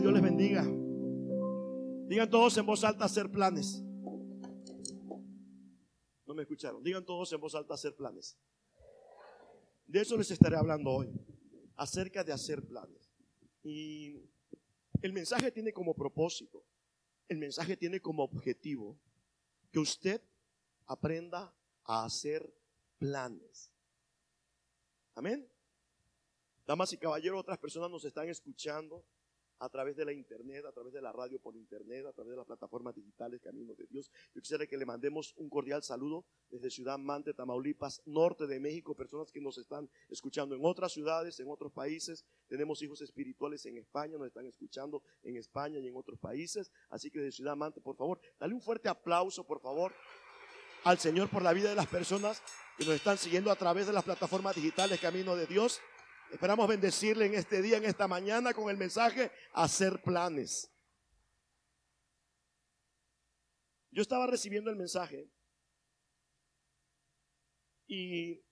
Dios les bendiga. Digan todos en voz alta hacer planes. No me escucharon. Digan todos en voz alta hacer planes. De eso les estaré hablando hoy, acerca de hacer planes. Y el mensaje tiene como propósito, el mensaje tiene como objetivo que usted aprenda a hacer planes. Amén. Damas y caballeros, otras personas nos están escuchando a través de la internet, a través de la radio por internet, a través de las plataformas digitales Caminos de Dios. Yo quisiera que le mandemos un cordial saludo desde Ciudad Mante, Tamaulipas, norte de México, personas que nos están escuchando en otras ciudades, en otros países. Tenemos hijos espirituales en España, nos están escuchando en España y en otros países. Así que desde Ciudad Mante, por favor, dale un fuerte aplauso, por favor, al Señor por la vida de las personas que nos están siguiendo a través de las plataformas digitales Camino de Dios. Esperamos bendecirle en este día, en esta mañana, con el mensaje hacer planes. Yo estaba recibiendo el mensaje y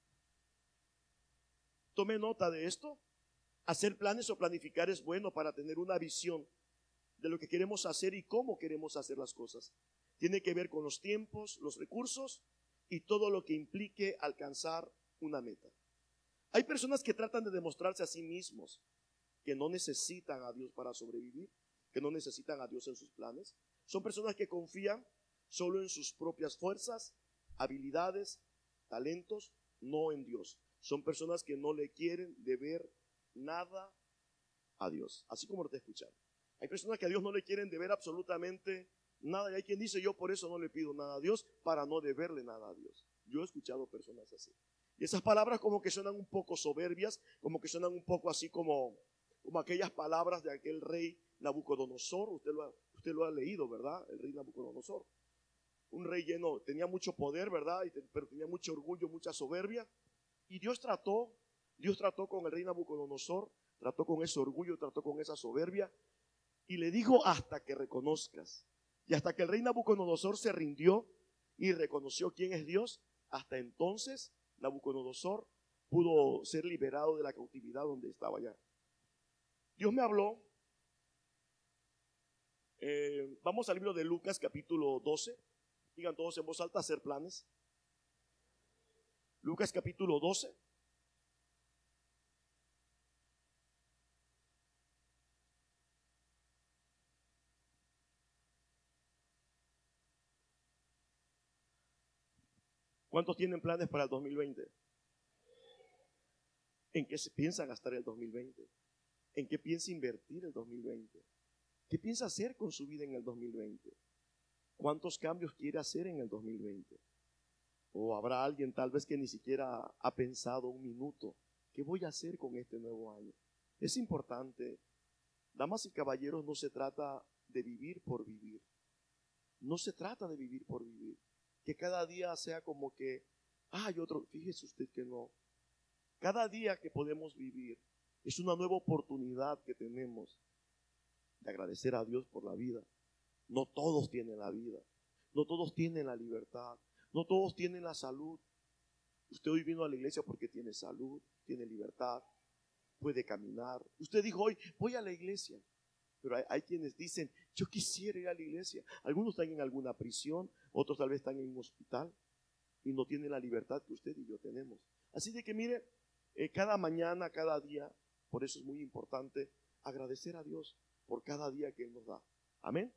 tomé nota de esto. Hacer planes o planificar es bueno para tener una visión de lo que queremos hacer y cómo queremos hacer las cosas. Tiene que ver con los tiempos, los recursos y todo lo que implique alcanzar una meta. Hay personas que tratan de demostrarse a sí mismos que no necesitan a Dios para sobrevivir, que no necesitan a Dios en sus planes. Son personas que confían solo en sus propias fuerzas, habilidades, talentos, no en Dios. Son personas que no le quieren deber nada a Dios, así como lo te escucharon. Hay personas que a Dios no le quieren deber absolutamente nada y hay quien dice yo por eso no le pido nada a Dios para no deberle nada a Dios. Yo he escuchado personas así. Y esas palabras como que suenan un poco soberbias, como que suenan un poco así como, como aquellas palabras de aquel rey Nabucodonosor. Usted lo, ha, usted lo ha leído, ¿verdad? El rey Nabucodonosor. Un rey lleno, tenía mucho poder, ¿verdad? pero tenía mucho orgullo, mucha soberbia. Y Dios trató, Dios trató con el rey Nabucodonosor, trató con ese orgullo, trató con esa soberbia. Y le dijo hasta que reconozcas. Y hasta que el rey Nabucodonosor se rindió y reconoció quién es Dios, hasta entonces Nabucodonosor pudo ser liberado de la cautividad donde estaba ya. Dios me habló. Eh, vamos al libro de Lucas capítulo 12. Digan todos en voz alta hacer planes. Lucas capítulo 12. ¿Cuántos tienen planes para el 2020? ¿En qué se piensa gastar el 2020? ¿En qué piensa invertir el 2020? ¿Qué piensa hacer con su vida en el 2020? ¿Cuántos cambios quiere hacer en el 2020? O habrá alguien tal vez que ni siquiera ha pensado un minuto, ¿qué voy a hacer con este nuevo año? Es importante, damas y caballeros, no se trata de vivir por vivir. No se trata de vivir por vivir que cada día sea como que, hay otro, fíjese usted que no. Cada día que podemos vivir es una nueva oportunidad que tenemos de agradecer a Dios por la vida. No todos tienen la vida, no todos tienen la libertad, no todos tienen la salud. Usted hoy vino a la iglesia porque tiene salud, tiene libertad, puede caminar. Usted dijo hoy, voy a la iglesia. Pero hay, quienes dicen, yo quisiera ir a la iglesia. Algunos están en alguna prisión, otros tal vez están en un hospital y no tienen la libertad que usted y yo tenemos. Así de que mire, eh, cada mañana, cada día, por eso es muy importante agradecer a Dios por cada día que Él nos da. Amén.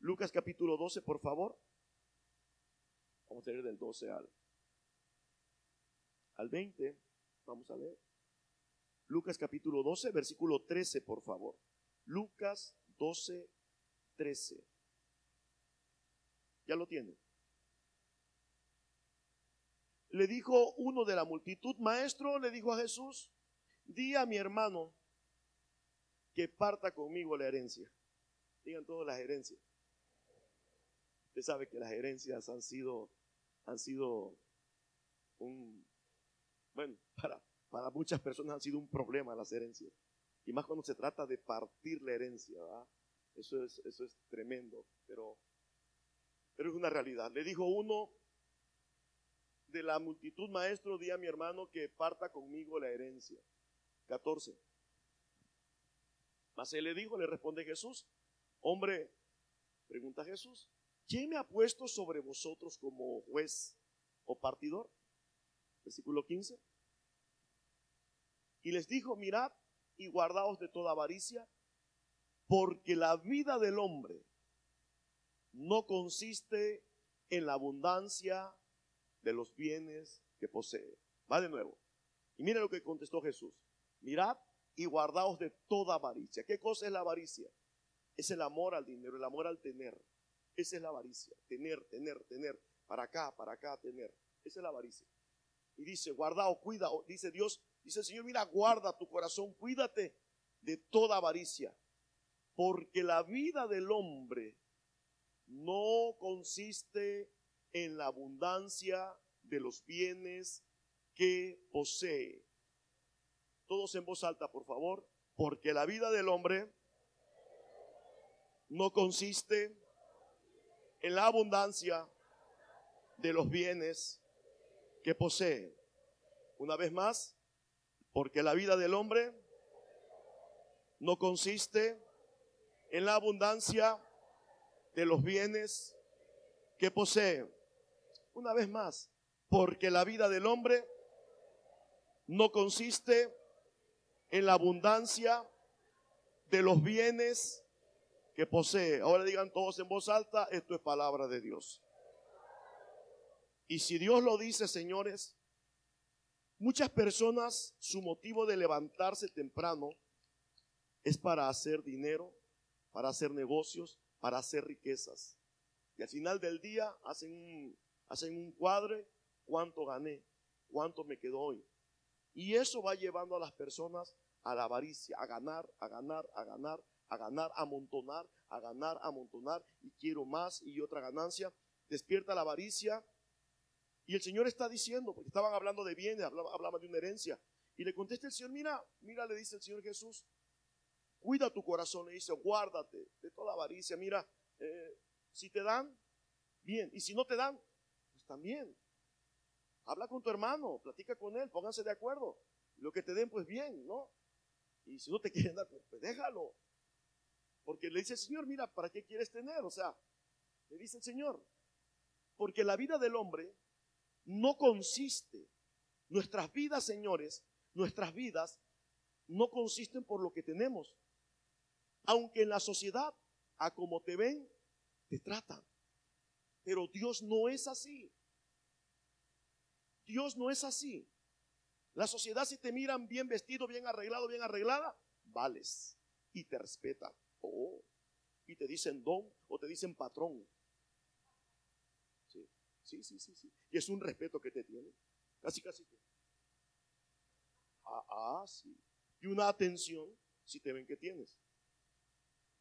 Lucas capítulo 12, por favor. Vamos a leer del 12 al, al 20. Vamos a leer. Lucas capítulo 12, versículo 13, por favor. Lucas 12, 13. ¿Ya lo tiene? Le dijo uno de la multitud, maestro, le dijo a Jesús, di a mi hermano que parta conmigo la herencia. Digan todas las herencias. Usted sabe que las herencias han sido, han sido un, bueno, para muchas personas han sido un problema las herencias. Y más cuando se trata de partir la herencia, Eso es, eso es tremendo, pero, pero es una realidad. Le dijo uno de la multitud, maestro, di a mi hermano que parta conmigo la herencia. 14. Mas él le dijo, le responde Jesús, hombre, pregunta Jesús, ¿quién me ha puesto sobre vosotros como juez o partidor? Versículo 15. Y les dijo, mirad y guardaos de toda avaricia, porque la vida del hombre no consiste en la abundancia de los bienes que posee. Va de nuevo. Y mire lo que contestó Jesús. Mirad y guardaos de toda avaricia. ¿Qué cosa es la avaricia? Es el amor al dinero, el amor al tener. Esa es la avaricia. Tener, tener, tener. Para acá, para acá, tener. Esa es la avaricia. Y dice, guardaos, cuida, dice Dios, dice el Señor, mira, guarda tu corazón, cuídate de toda avaricia. Porque la vida del hombre no consiste en la abundancia de los bienes que posee. Todos en voz alta, por favor. Porque la vida del hombre no consiste en la abundancia de los bienes que posee. Una vez más, porque la vida del hombre no consiste en la abundancia de los bienes que posee. Una vez más, porque la vida del hombre no consiste en la abundancia de los bienes que posee. Ahora digan todos en voz alta, esto es palabra de Dios. Y si Dios lo dice, señores, muchas personas su motivo de levantarse temprano es para hacer dinero, para hacer negocios, para hacer riquezas. Y al final del día hacen un, hacen un cuadre, cuánto gané, cuánto me quedó hoy. Y eso va llevando a las personas a la avaricia, a ganar, a ganar, a ganar, a ganar, a amontonar, a ganar, a amontonar, y quiero más y otra ganancia. Despierta la avaricia. Y el Señor está diciendo, porque estaban hablando de bienes, hablaban de una herencia. Y le contesta el Señor, mira, mira, le dice el Señor Jesús, cuida tu corazón, le dice, guárdate de toda avaricia. Mira, eh, si te dan, bien. Y si no te dan, pues también. Habla con tu hermano, platica con él, pónganse de acuerdo. Lo que te den, pues bien, ¿no? Y si no te quieren dar, pues, pues déjalo. Porque le dice el Señor, mira, ¿para qué quieres tener? O sea, le dice el Señor, porque la vida del hombre no consiste, nuestras vidas, señores, nuestras vidas no consisten por lo que tenemos, aunque en la sociedad, a como te ven, te tratan. Pero Dios no es así. Dios no es así. La sociedad si te miran bien vestido, bien arreglado, bien arreglada, vales y te respetan. Oh, y te dicen don o te dicen patrón. Sí, sí, sí, sí. Y es un respeto que te tienen. Casi, casi. Ah, ah, sí. Y una atención si te ven que tienes.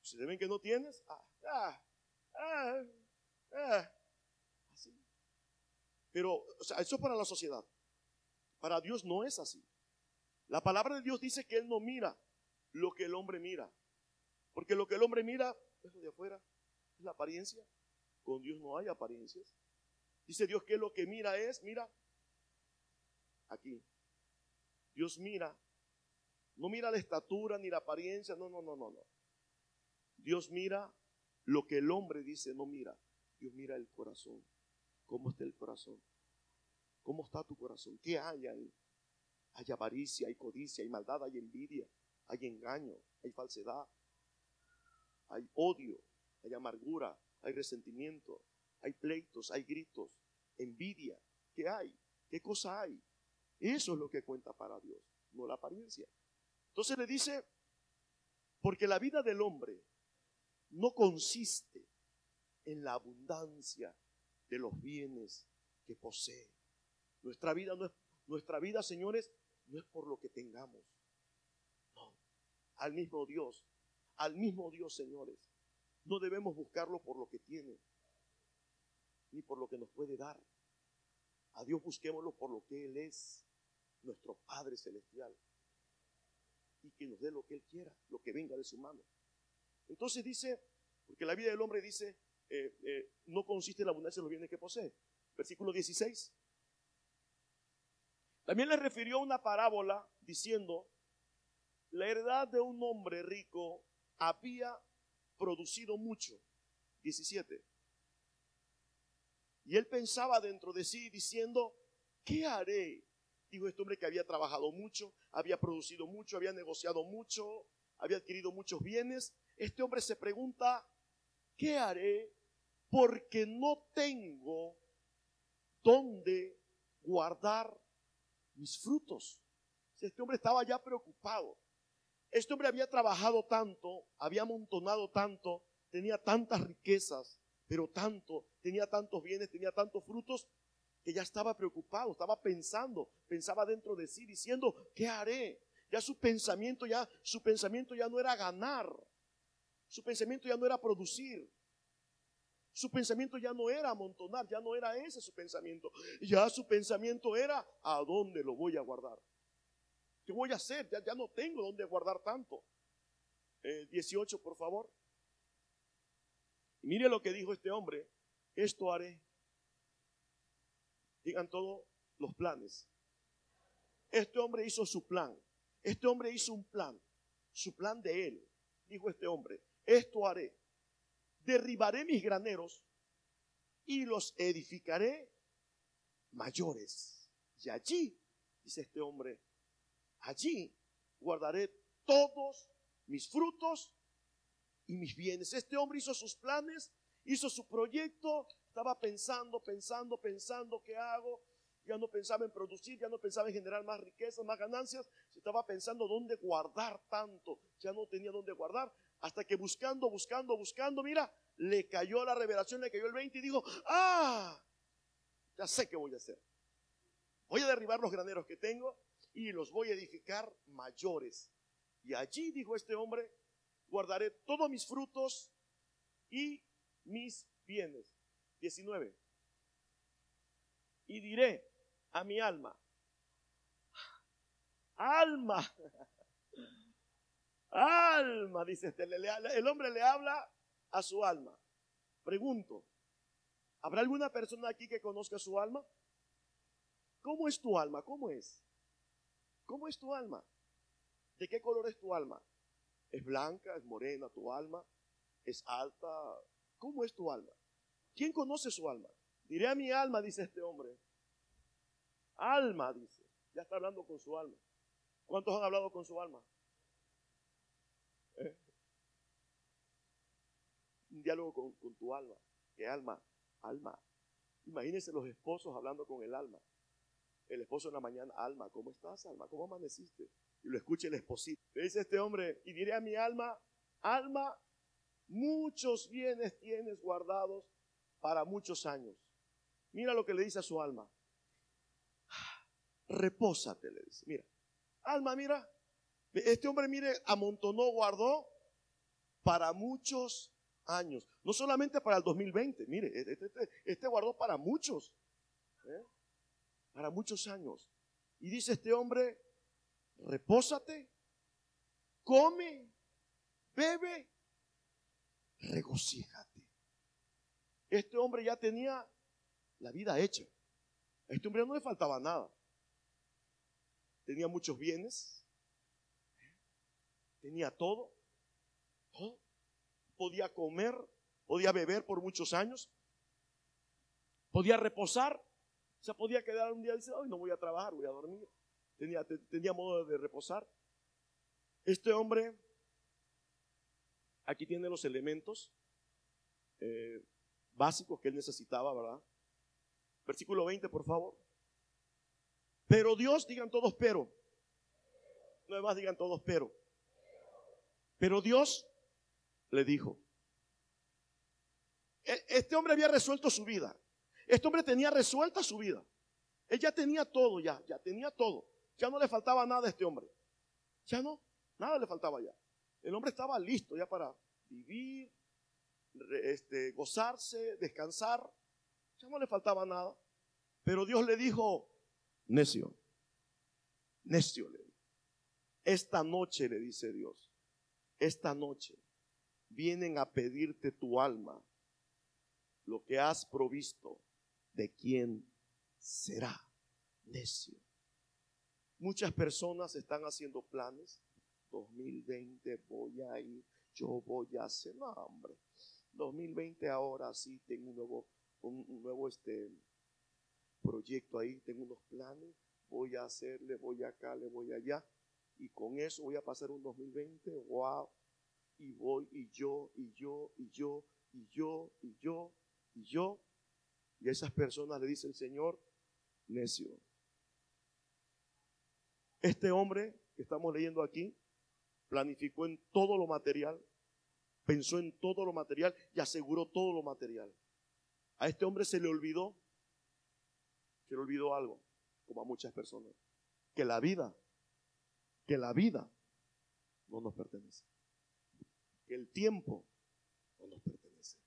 Si te ven que no tienes, ah, ah, ah, ah. Así. Pero, o sea, eso es para la sociedad. Para Dios no es así. La palabra de Dios dice que Él no mira lo que el hombre mira. Porque lo que el hombre mira es lo de afuera, es la apariencia. Con Dios no hay apariencias. Dice Dios que lo que mira es, mira, aquí. Dios mira, no mira la estatura ni la apariencia, no, no, no, no, no. Dios mira lo que el hombre dice, no mira. Dios mira el corazón. ¿Cómo está el corazón? ¿Cómo está tu corazón? ¿Qué hay ahí? Hay avaricia, hay codicia, hay maldad, hay envidia, hay engaño, hay falsedad, hay odio, hay amargura, hay resentimiento, hay pleitos, hay gritos, envidia. ¿Qué hay? ¿Qué cosa hay? Eso es lo que cuenta para Dios, no la apariencia. Entonces le dice, porque la vida del hombre no consiste en la abundancia de los bienes que posee. Nuestra vida no es, nuestra vida, señores, no es por lo que tengamos. No, al mismo Dios, al mismo Dios, señores. No debemos buscarlo por lo que tiene, ni por lo que nos puede dar. A Dios busquémoslo por lo que Él es, nuestro Padre Celestial. Y que nos dé lo que Él quiera, lo que venga de su mano. Entonces dice, porque la vida del hombre dice, eh, eh, no consiste en la abundancia de los bienes que posee. Versículo 16. También le refirió una parábola diciendo, La heredad de un hombre rico había producido mucho. 17. Y él pensaba dentro de sí diciendo, ¿qué haré? Dijo este hombre que había trabajado mucho, había producido mucho, había negociado mucho, había adquirido muchos bienes. Este hombre se pregunta, ¿qué haré? Porque no tengo dónde guardar mis frutos. Este hombre estaba ya preocupado. Este hombre había trabajado tanto, había amontonado tanto, tenía tantas riquezas, pero tanto, tenía tantos bienes, tenía tantos frutos, que ya estaba preocupado, estaba pensando, pensaba dentro de sí, diciendo, ¿qué haré? Ya su pensamiento, ya, su pensamiento ya no era ganar, su pensamiento ya no era producir, su pensamiento ya no era amontonar, ya no era ese su pensamiento, ya su pensamiento era, ¿a dónde lo voy a guardar? ¿Qué voy a hacer? Ya, ya no tengo dónde guardar tanto. 18, eh, por favor. Mire lo que dijo este hombre. Esto haré. Digan todos los planes. Este hombre hizo su plan. Este hombre hizo un plan. Su plan de él. Dijo este hombre. Esto haré. Derribaré mis graneros y los edificaré mayores. Y allí, dice este hombre, allí guardaré todos mis frutos y mis bienes. Este hombre hizo sus planes, hizo su proyecto, estaba pensando, pensando, pensando, ¿qué hago? Ya no pensaba en producir, ya no pensaba en generar más riquezas, más ganancias, estaba pensando dónde guardar tanto, ya no tenía dónde guardar, hasta que buscando, buscando, buscando, mira, le cayó la revelación, le cayó el 20 y dijo, ah, ya sé qué voy a hacer. Voy a derribar los graneros que tengo y los voy a edificar mayores. Y allí, dijo este hombre, guardaré todos mis frutos y mis bienes. 19. Y diré a mi alma, alma, alma, dice este, el hombre le habla a su alma. Pregunto, ¿habrá alguna persona aquí que conozca su alma? ¿Cómo es tu alma? ¿Cómo es? ¿Cómo es tu alma? ¿De qué color es tu alma? ¿Es blanca? ¿Es morena tu alma? ¿Es alta? ¿Cómo es tu alma? ¿Quién conoce su alma? Diré a mi alma, dice este hombre. Alma, dice. Ya está hablando con su alma. ¿Cuántos han hablado con su alma? ¿Eh? Un diálogo con, con tu alma. ¿Qué alma? Alma. Imagínense los esposos hablando con el alma el esposo en la mañana, Alma, ¿cómo estás, Alma? ¿Cómo amaneciste? Y lo escucha el esposito. Le dice este hombre, y diré a mi alma, Alma, muchos bienes tienes guardados para muchos años. Mira lo que le dice a su alma. Repósate, le dice. Mira, alma, mira. Este hombre, mire, amontonó, guardó para muchos años. No solamente para el 2020, mire, este, este, este guardó para muchos. ¿eh? para muchos años. Y dice este hombre, repósate, come, bebe, regocíjate. Este hombre ya tenía la vida hecha. A este hombre no le faltaba nada. Tenía muchos bienes, tenía todo, todo. Podía comer, podía beber por muchos años, podía reposar se podía quedar un día y decir, hoy no voy a trabajar, voy a dormir. Tenía, tenía modo de reposar. Este hombre, aquí tiene los elementos eh, básicos que él necesitaba, ¿verdad? Versículo 20, por favor. Pero Dios, digan todos pero. No más digan todos pero. Pero Dios le dijo. E, este hombre había resuelto su vida. Este hombre tenía resuelta su vida. Él ya tenía todo, ya, ya tenía todo. Ya no le faltaba nada a este hombre. Ya no, nada le faltaba ya. El hombre estaba listo ya para vivir, este, gozarse, descansar. Ya no le faltaba nada. Pero Dios le dijo, necio, necio le dijo. Esta noche, le dice Dios, esta noche vienen a pedirte tu alma, lo que has provisto de quién será necio. Muchas personas están haciendo planes 2020 voy a ir, yo voy a hacer, no, hombre. 2020 ahora sí tengo un nuevo, un, nuevo este, proyecto ahí, tengo unos planes, voy a hacerle, voy acá, le voy allá, y con eso voy a pasar un 2020, wow, y voy, y yo, y yo, y yo, y yo, y yo, y yo, y esas personas le dice el Señor, necio. Este hombre que estamos leyendo aquí planificó en todo lo material, pensó en todo lo material y aseguró todo lo material. A este hombre se le olvidó, se le olvidó algo, como a muchas personas, que la vida, que la vida no nos pertenece, que el tiempo no nos pertenece,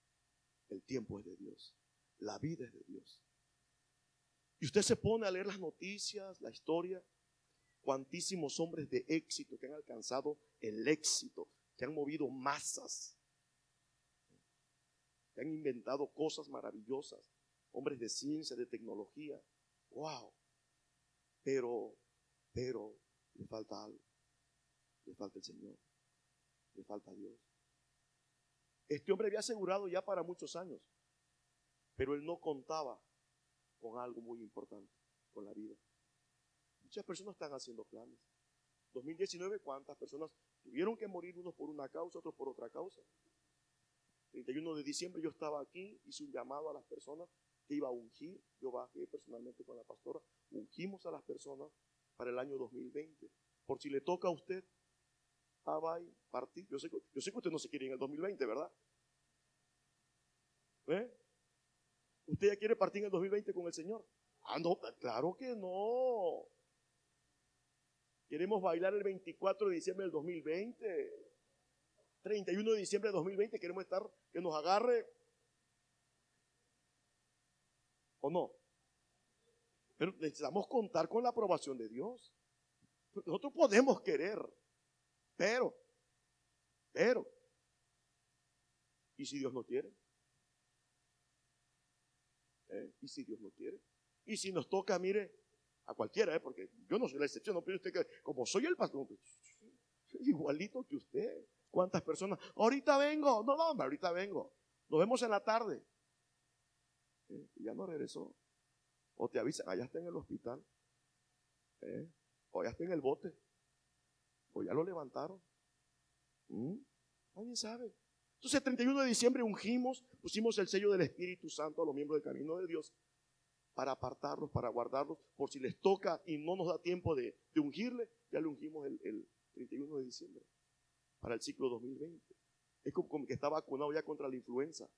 el tiempo es de Dios, la vida es de Dios. Y usted se pone a leer las noticias, la historia, cuantísimos hombres de éxito que han alcanzado el éxito, que han movido masas, que han inventado cosas maravillosas, hombres de ciencia, de tecnología. ¡Wow! Pero, pero, le falta algo. Le falta el Señor. Le falta Dios. Este hombre había asegurado ya para muchos años, pero él no contaba con algo muy importante, con la vida. Muchas personas están haciendo planes. 2019, ¿cuántas personas tuvieron que morir unos por una causa, otros por otra causa? 31 de diciembre yo estaba aquí, hice un llamado a las personas que iba a ungir. Yo bajé personalmente con la pastora, ungimos a las personas para el año 2020. Por si le toca a usted, ah, bye, partir. Yo sé, yo sé que usted no se quiere en el 2020, ¿verdad? ¿Eh? ¿Usted ya quiere partir en el 2020 con el Señor? Ah, no, claro que no. Queremos bailar el 24 de diciembre del 2020. 31 de diciembre del 2020 queremos estar, que nos agarre. ¿O no? Pero necesitamos contar con la aprobación de Dios. Nosotros podemos querer, pero, pero, ¿y si Dios no quiere? ¿Eh? ¿Y si Dios no quiere? Y si nos toca, mire, a cualquiera, ¿eh? porque yo no soy la excepción, no, pero usted que, como soy el pastor, pues, igualito que usted. ¿Cuántas personas? Ahorita vengo, no, no, ahorita vengo. Nos vemos en la tarde. ¿Eh? ya no regresó. O te avisan, allá está en el hospital. ¿Eh? O ya está en el bote. O ya lo levantaron. ¿Mm? Nadie sabe. Entonces, el 31 de diciembre ungimos, pusimos el sello del Espíritu Santo a los miembros del camino de Dios para apartarlos, para guardarlos, por si les toca y no nos da tiempo de, ungirle, ya le ungimos el, 31 de diciembre para el ciclo 2020. Es como, que está vacunado ya contra la influenza.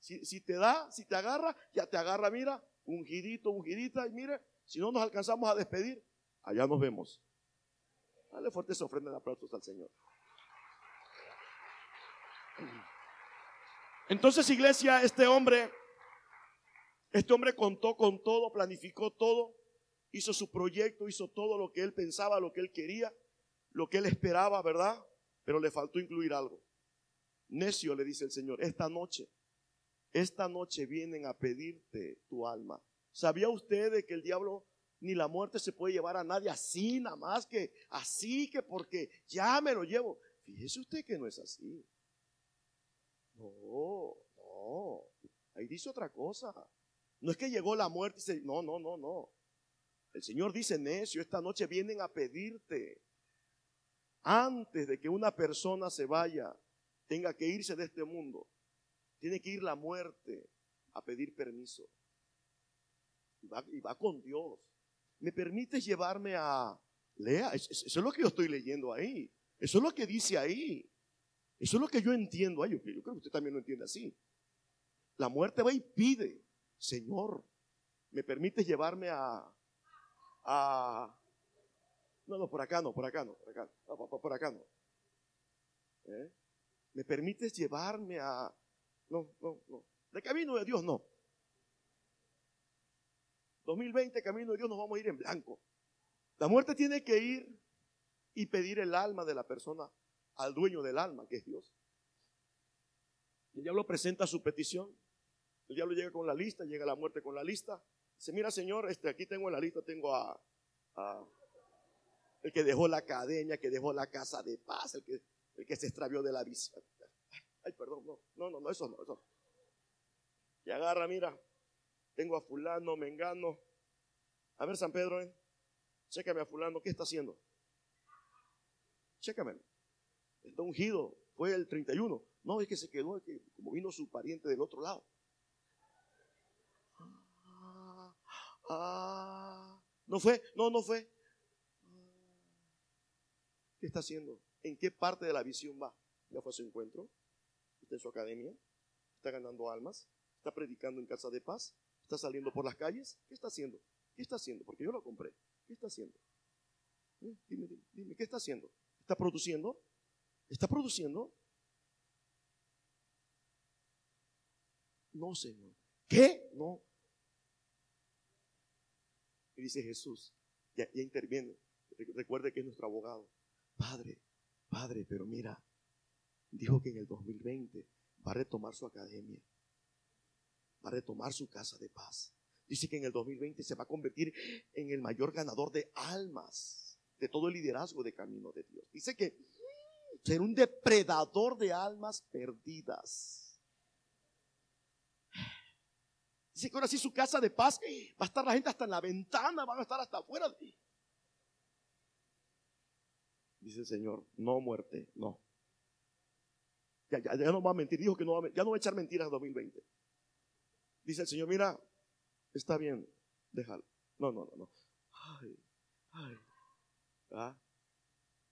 si, te da, si te agarra, ya te agarra, mira, ungidito, ungidita, y mire, si no nos alcanzamos a despedir, allá nos vemos. Dale fuertes ofrendas de aplausos al Señor. Entonces, iglesia, este hombre este hombre contó con todo, planificó todo, hizo su proyecto, hizo todo lo que él pensaba, lo que él quería, lo que él esperaba, ¿verdad? Pero le faltó incluir algo. Necio, le dice el Señor, esta noche, esta noche vienen a pedirte tu alma. ¿Sabía usted de que el diablo ni la muerte se puede llevar a nadie así, nada más que así, que porque ya me lo llevo? Fíjese usted que no es así. No, no. Ahí dice otra cosa. No es que llegó la muerte y se... No, no, no, no. El Señor dice, necio, esta noche vienen a pedirte. Antes de que una persona se vaya, tenga que irse de este mundo, tiene que ir la muerte a pedir permiso. Y va, va con Dios. ¿Me permites llevarme a... Lea, eso es lo que yo estoy leyendo ahí. Eso es lo que dice ahí. Eso es lo que yo entiendo ahí. Yo creo que usted también lo entiende así. La muerte va y pide. Señor, ¿me permites llevarme a, a... No, no, por acá no, por acá no, por acá, por, acá no. ¿Eh? ¿Me permites llevarme a... No, no, no. De camino de Dios no. 2020, camino de Dios, nos vamos a ir en blanco. La muerte tiene que ir y pedir el alma de la persona al dueño del alma, que es Dios. El diablo presenta su petición. El diablo llega con la lista, llega la muerte con la lista. Dice, mira Señor, este, aquí tengo en la lista, tengo a, el que dejó la academia, que dejó la casa de paz, el que, el que se extravió de la visión. Ay, perdón, no, no, no, no, eso no, eso. Y agarra, mira, tengo a fulano, me engano. A ver, San Pedro, ¿eh? chécame a fulano, ¿qué está haciendo? Chécame. Está ungido, fue el 31. No, es que se quedó, es que como vino su pariente del otro lado. Ah, no fue, no, no fue. ¿Qué está haciendo? ¿En qué parte de la visión va? ¿Ya fue a su encuentro? ¿Está en su academia? ¿Está ganando almas? ¿Está predicando en casa de paz? ¿Está saliendo por las calles? ¿Qué está haciendo? ¿Qué está haciendo? Porque yo lo compré. ¿Qué está haciendo? ¿Eh? Dime, dime, dime, ¿qué está haciendo? ¿Está produciendo? ¿Está produciendo? No, Señor. ¿Qué? No. Y dice Jesús, ya, ya interviene. Recuerde que es nuestro abogado. Padre, Padre, pero mira, dijo que en el 2020 va a retomar su academia, va a retomar su casa de paz. Dice que en el 2020 se va a convertir en el mayor ganador de almas de todo el liderazgo de camino de Dios. Dice que ser un depredador de almas perdidas. Dice que ahora sí su casa de paz va a estar la gente hasta en la ventana, van a estar hasta afuera. Dice el Señor, no muerte, no. Ya, ya, no va a mentir, dijo que no va a, ya no va a echar mentiras en 2020. Dice el Señor, mira, está bien, déjalo. No, no, no, no. Ay, ay. ¿Ah?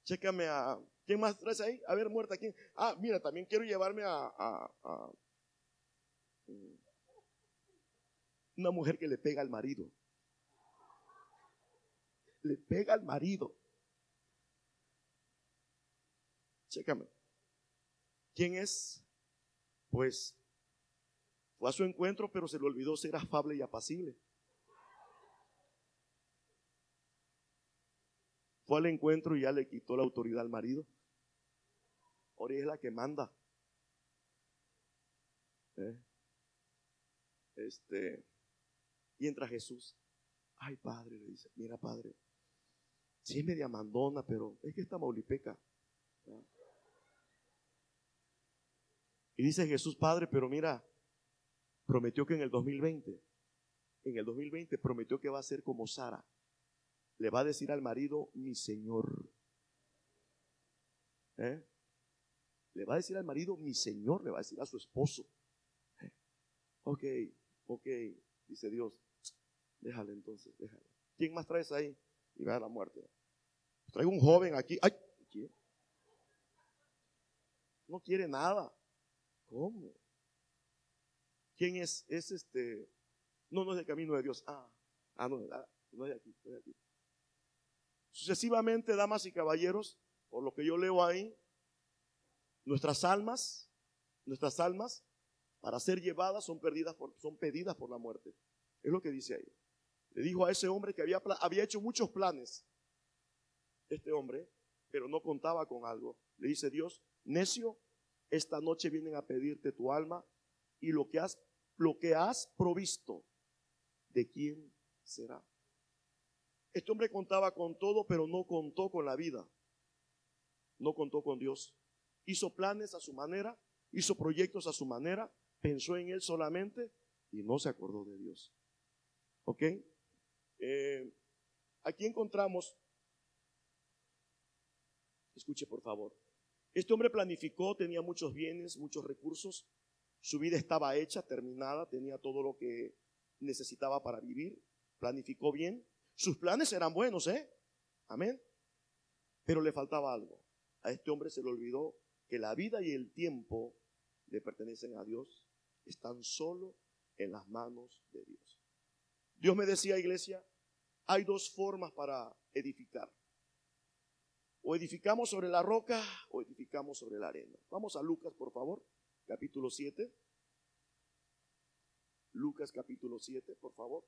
Chécame a. ¿Quién más traes ahí? A ver, muerta, ¿quién? Ah, mira, también quiero llevarme a, a mm, una mujer que le pega al marido. Le pega al marido. Chécame. ¿Quién es? Pues fue a su encuentro, pero se le olvidó ser afable y apacible. Fue al encuentro y ya le quitó la autoridad al marido. Ahora es la que manda. ¿Eh? Este, y entra Jesús. Ay, padre, le dice, mira, padre, sí es media mandona, pero es que está maulipeca. Y dice Jesús, Padre, pero mira, prometió que en el 2020, en el 2020 prometió que va a ser como Sara. Le va a decir al marido, mi Señor. ¿Eh? Le va a decir al marido, mi Señor, le va a decir a su esposo. ¿Eh? Ok, ok, dice Dios, déjale entonces, déjale. ¿Quién más traes ahí? Y va a la muerte. Traigo un joven aquí. ¡Ay! No quiere nada. ¿Cómo? ¿Quién es? Es este. No, no es el camino de Dios. Ah, ah no, ah, no es de aquí, no es de aquí. Sucesivamente, damas y caballeros, por lo que yo leo ahí, nuestras almas, nuestras almas, para ser llevadas son perdidas por, son pedidas por la muerte. Es lo que dice ahí. Le dijo a ese hombre que había, había hecho muchos planes, este hombre, pero no contaba con algo. Le dice Dios, necio, esta noche vienen a pedirte tu alma y lo que has, lo que has provisto, ¿de quién será? Este hombre contaba con todo, pero no contó con la vida. No contó con Dios. Hizo planes a su manera, hizo proyectos a su manera, pensó en él solamente y no se acordó de Dios. ¿Ok? Eh, aquí encontramos, escuche por favor, este hombre planificó, tenía muchos bienes, muchos recursos, su vida estaba hecha, terminada, tenía todo lo que necesitaba para vivir, planificó bien. Sus planes eran buenos, ¿eh? Amén. Pero le faltaba algo. A este hombre se le olvidó que la vida y el tiempo le pertenecen a Dios, están solo en las manos de Dios. Dios me decía, iglesia, hay dos formas para edificar. O edificamos sobre la roca o edificamos sobre la arena. Vamos a Lucas, por favor, capítulo 7. Lucas capítulo 7, por favor.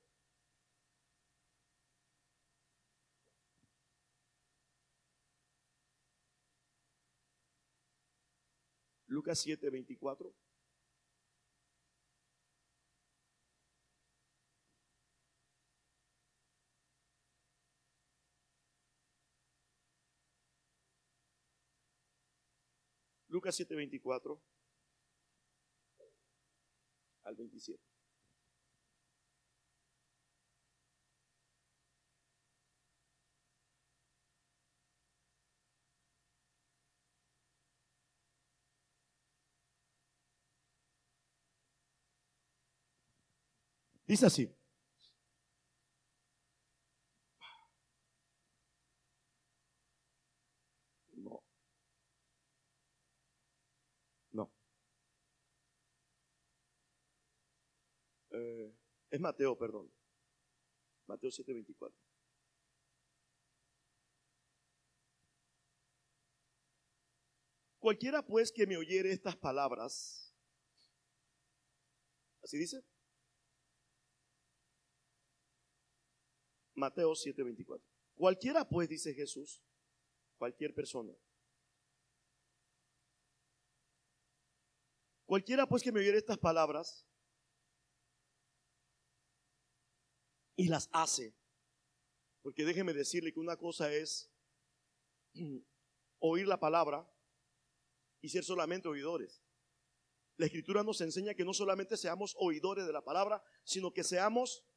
Lucas 7, 24. Lucas 7, 24 al 27. Dice así. No. No. Eh, es Mateo, perdón. Mateo 7:24. Cualquiera pues que me oyere estas palabras, ¿así dice? Mateo 7:24. Cualquiera pues, dice Jesús, cualquier persona. Cualquiera pues que me oyere estas palabras y las hace. Porque déjeme decirle que una cosa es oír la palabra y ser solamente oidores. La escritura nos enseña que no solamente seamos oidores de la palabra, sino que seamos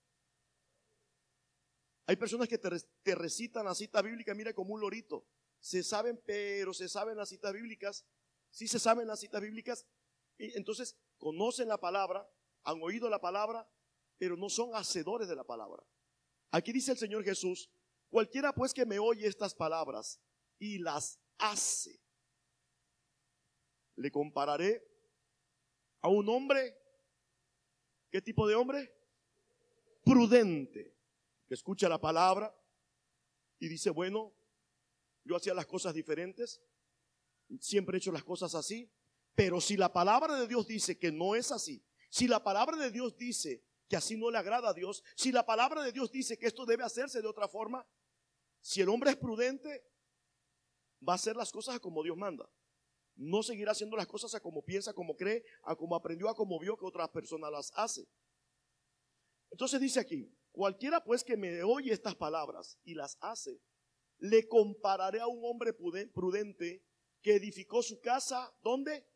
hay personas que te, recitan la cita bíblica, mira, como un lorito. Se saben, pero se saben las citas bíblicas. Sí se saben las citas bíblicas. Y entonces conocen la palabra, han oído la palabra, pero no son hacedores de la palabra. Aquí dice el Señor Jesús, cualquiera pues que me oye estas palabras y las hace, le compararé a un hombre, ¿qué tipo de hombre? Prudente que escucha la palabra y dice, bueno, yo hacía las cosas diferentes, siempre he hecho las cosas así, pero si la palabra de Dios dice que no es así, si la palabra de Dios dice que así no le agrada a Dios, si la palabra de Dios dice que esto debe hacerse de otra forma, si el hombre es prudente, va a hacer las cosas como Dios manda. No seguirá haciendo las cosas a como piensa, como cree, a como aprendió, a como vio que otras personas las hacen. Entonces dice aquí, Cualquiera pues que me oye estas palabras y las hace, le compararé a un hombre prudente que edificó su casa, ¿dónde?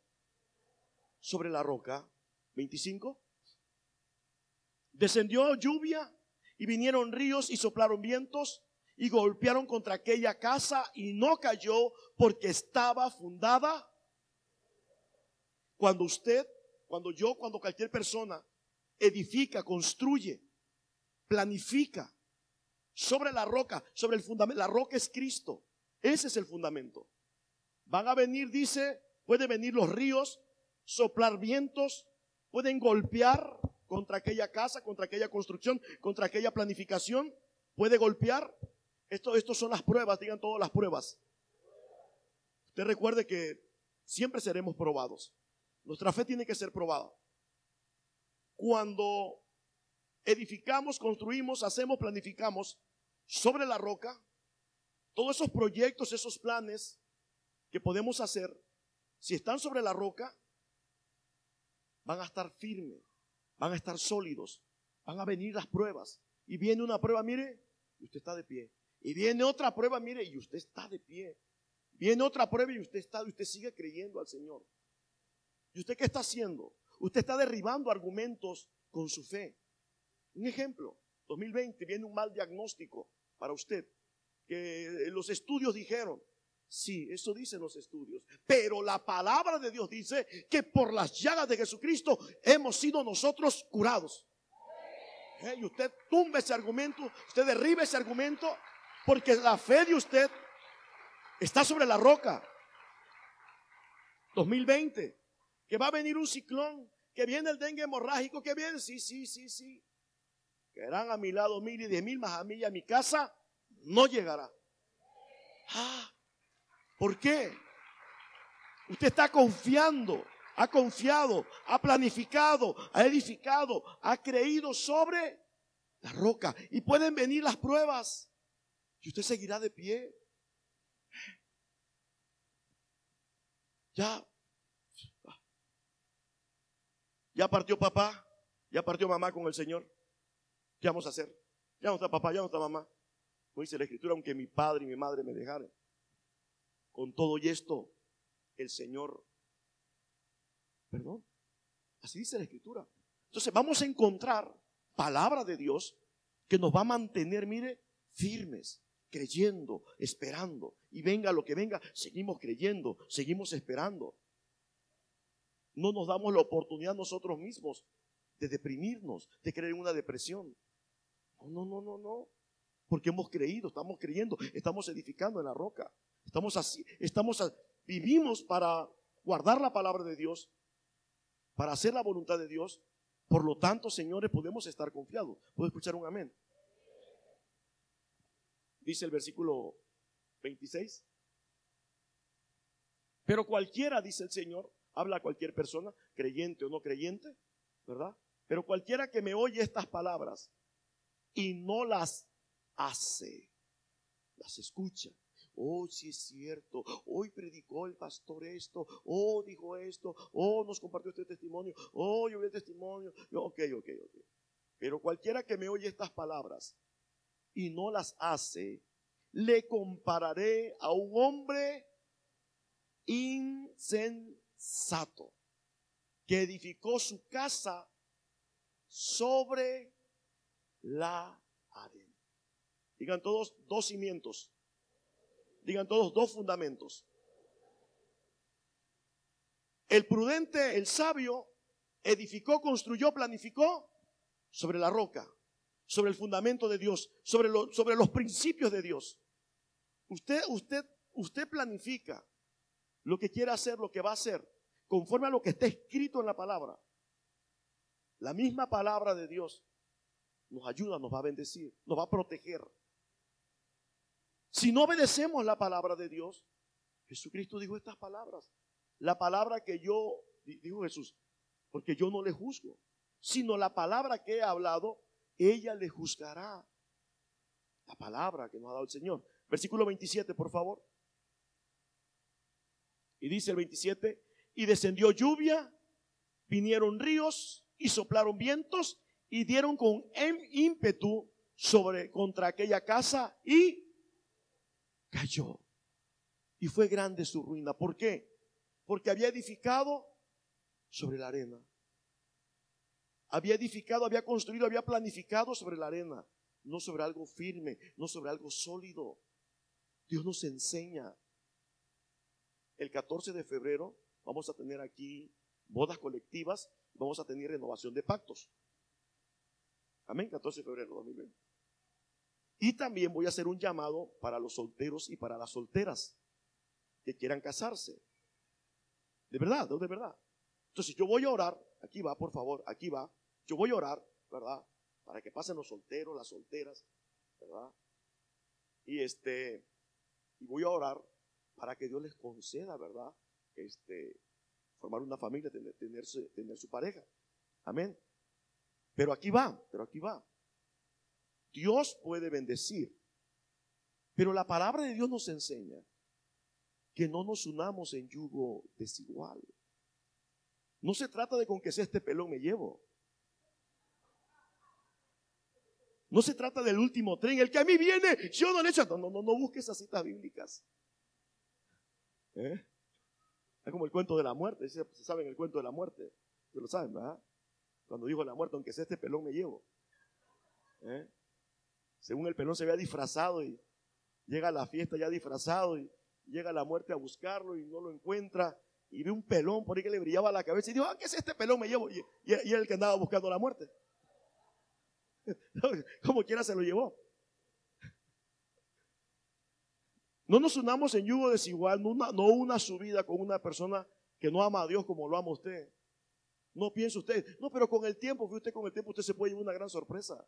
Sobre la roca. 25. Descendió lluvia y vinieron ríos y soplaron vientos y golpearon contra aquella casa y no cayó porque estaba fundada. Cuando usted, cuando yo, cuando cualquier persona edifica, construye planifica sobre la roca, sobre el fundamento. La roca es Cristo. Ese es el fundamento. Van a venir, dice, pueden venir los ríos, soplar vientos, pueden golpear contra aquella casa, contra aquella construcción, contra aquella planificación. Puede golpear. Esto, estos son las pruebas, digan todas las pruebas. Usted recuerde que siempre seremos probados. Nuestra fe tiene que ser probada. Cuando edificamos, construimos, hacemos, planificamos sobre la roca, todos esos proyectos, esos planes que podemos hacer, si están sobre la roca, van a estar firmes, van a estar sólidos, van a venir las pruebas. Y viene una prueba, mire, y usted está de pie. Y viene otra prueba, mire, y usted está de pie. Viene otra prueba y usted está, y usted sigue creyendo al Señor. ¿Y usted qué está haciendo? Usted está derribando argumentos con su fe. Un ejemplo, 2020 viene un mal diagnóstico para usted, que los estudios dijeron, sí, eso dicen los estudios, pero la palabra de Dios dice que por las llagas de Jesucristo hemos sido nosotros curados. Y usted tumba ese argumento, usted derriba ese argumento, porque la fe de usted está sobre la roca. 2020, que va a venir un ciclón, que viene el dengue hemorrágico, que viene, sí, sí, sí, sí que eran a mi lado mil y diez mil más a mí y a mi casa, no llegará. Ah, ¿Por qué? Usted está confiando, ha confiado, ha planificado, ha edificado, ha creído sobre la roca. Y pueden venir las pruebas y usted seguirá de pie. Ya, ya partió papá, ya partió mamá con el Señor. ¿Qué vamos a hacer? Ya no está papá, ya no está mamá. Como dice la escritura, aunque mi padre y mi madre me dejaran. Con todo y esto, el Señor Perdón. Así dice la escritura. Entonces vamos a encontrar palabra de Dios que nos va a mantener, mire, firmes, creyendo, esperando. Y venga lo que venga, seguimos creyendo, seguimos esperando. No nos damos la oportunidad nosotros mismos de deprimirnos, de creer en una depresión. No, no, no, no, Porque hemos creído, estamos creyendo, estamos edificando en la roca. Estamos así, estamos, vivimos para guardar la palabra de Dios, para hacer la voluntad de Dios. Por lo tanto, señores, podemos estar confiados. ¿Puedo escuchar un amén? Dice el versículo 26. Pero cualquiera, dice el Señor, habla a cualquier persona, creyente o no creyente, ¿verdad? Pero cualquiera que me oye estas palabras y no las hace, las escucha. Oh, sí es cierto. Hoy predicó el pastor esto. Oh, dijo esto. Oh, nos compartió este testimonio. Oh, yo vi el testimonio. Ok, ok, ok. Pero cualquiera que me oye estas palabras y no las hace, le compararé a un hombre insensato que edificó su casa sobre la arena. Digan todos dos cimientos. Digan todos dos fundamentos. El prudente, el sabio, edificó, construyó, planificó sobre la roca, sobre el fundamento de Dios, sobre, sobre los principios de Dios. Usted, usted, usted planifica lo que quiere hacer, lo que va a hacer, conforme a lo que está escrito en la palabra. La misma palabra de Dios nos ayuda, nos va a bendecir, nos va a proteger. Si no obedecemos la palabra de Dios, Jesucristo dijo estas palabras. La palabra que yo, dijo Jesús, porque yo no le juzgo, sino la palabra que he hablado, ella le juzgará. La palabra que nos ha dado el Señor. Versículo 27, por favor. Y dice el 27, y descendió lluvia, vinieron ríos y soplaron vientos y dieron con ímpetu sobre contra aquella casa y cayó. Y fue grande su ruina. ¿Por qué? Porque había edificado sobre la arena. Había edificado, había construido, había planificado sobre la arena, no sobre algo firme, no sobre algo sólido. Dios nos enseña. El 14 de febrero vamos a tener aquí bodas colectivas, vamos a tener renovación de pactos. Amén, 14 de febrero de 2020. Y también voy a hacer un llamado para los solteros y para las solteras que quieran casarse. De verdad, de verdad. Entonces yo voy a orar, aquí va, por favor, aquí va. Yo voy a orar, ¿verdad? Para que pasen los solteros, las solteras, ¿verdad? Y este, y voy a orar para que Dios les conceda, ¿verdad? Este, formar una familia, tener, tener, tener su pareja. Amén. Pero aquí va, pero aquí va. Dios puede bendecir. Pero la palabra de Dios nos enseña que no nos unamos en yugo desigual. No se trata de con que sea este pelón me llevo. No se trata del último tren, el que a mí viene, yo no le echo. No, no, no, no busques esas citas bíblicas. ¿Eh? Es como el cuento de la muerte. Se saben el cuento de la muerte. Ustedes lo saben, ¿verdad? Cuando dijo la muerte, aunque sea este pelón me llevo. ¿Eh? Según el pelón se había disfrazado y llega a la fiesta ya disfrazado y llega la muerte a buscarlo y no lo encuentra y ve un pelón por ahí que le brillaba la cabeza y dijo, ah, ¿qué es este pelón? Me llevo. Y, y, el que andaba buscando la muerte. Como quiera se lo llevó. No nos unamos en yugo desigual, no una, no una subida con una persona que no ama a Dios como lo ama usted. No piense usted, no, pero con el tiempo, usted con el tiempo usted se puede llevar una gran sorpresa.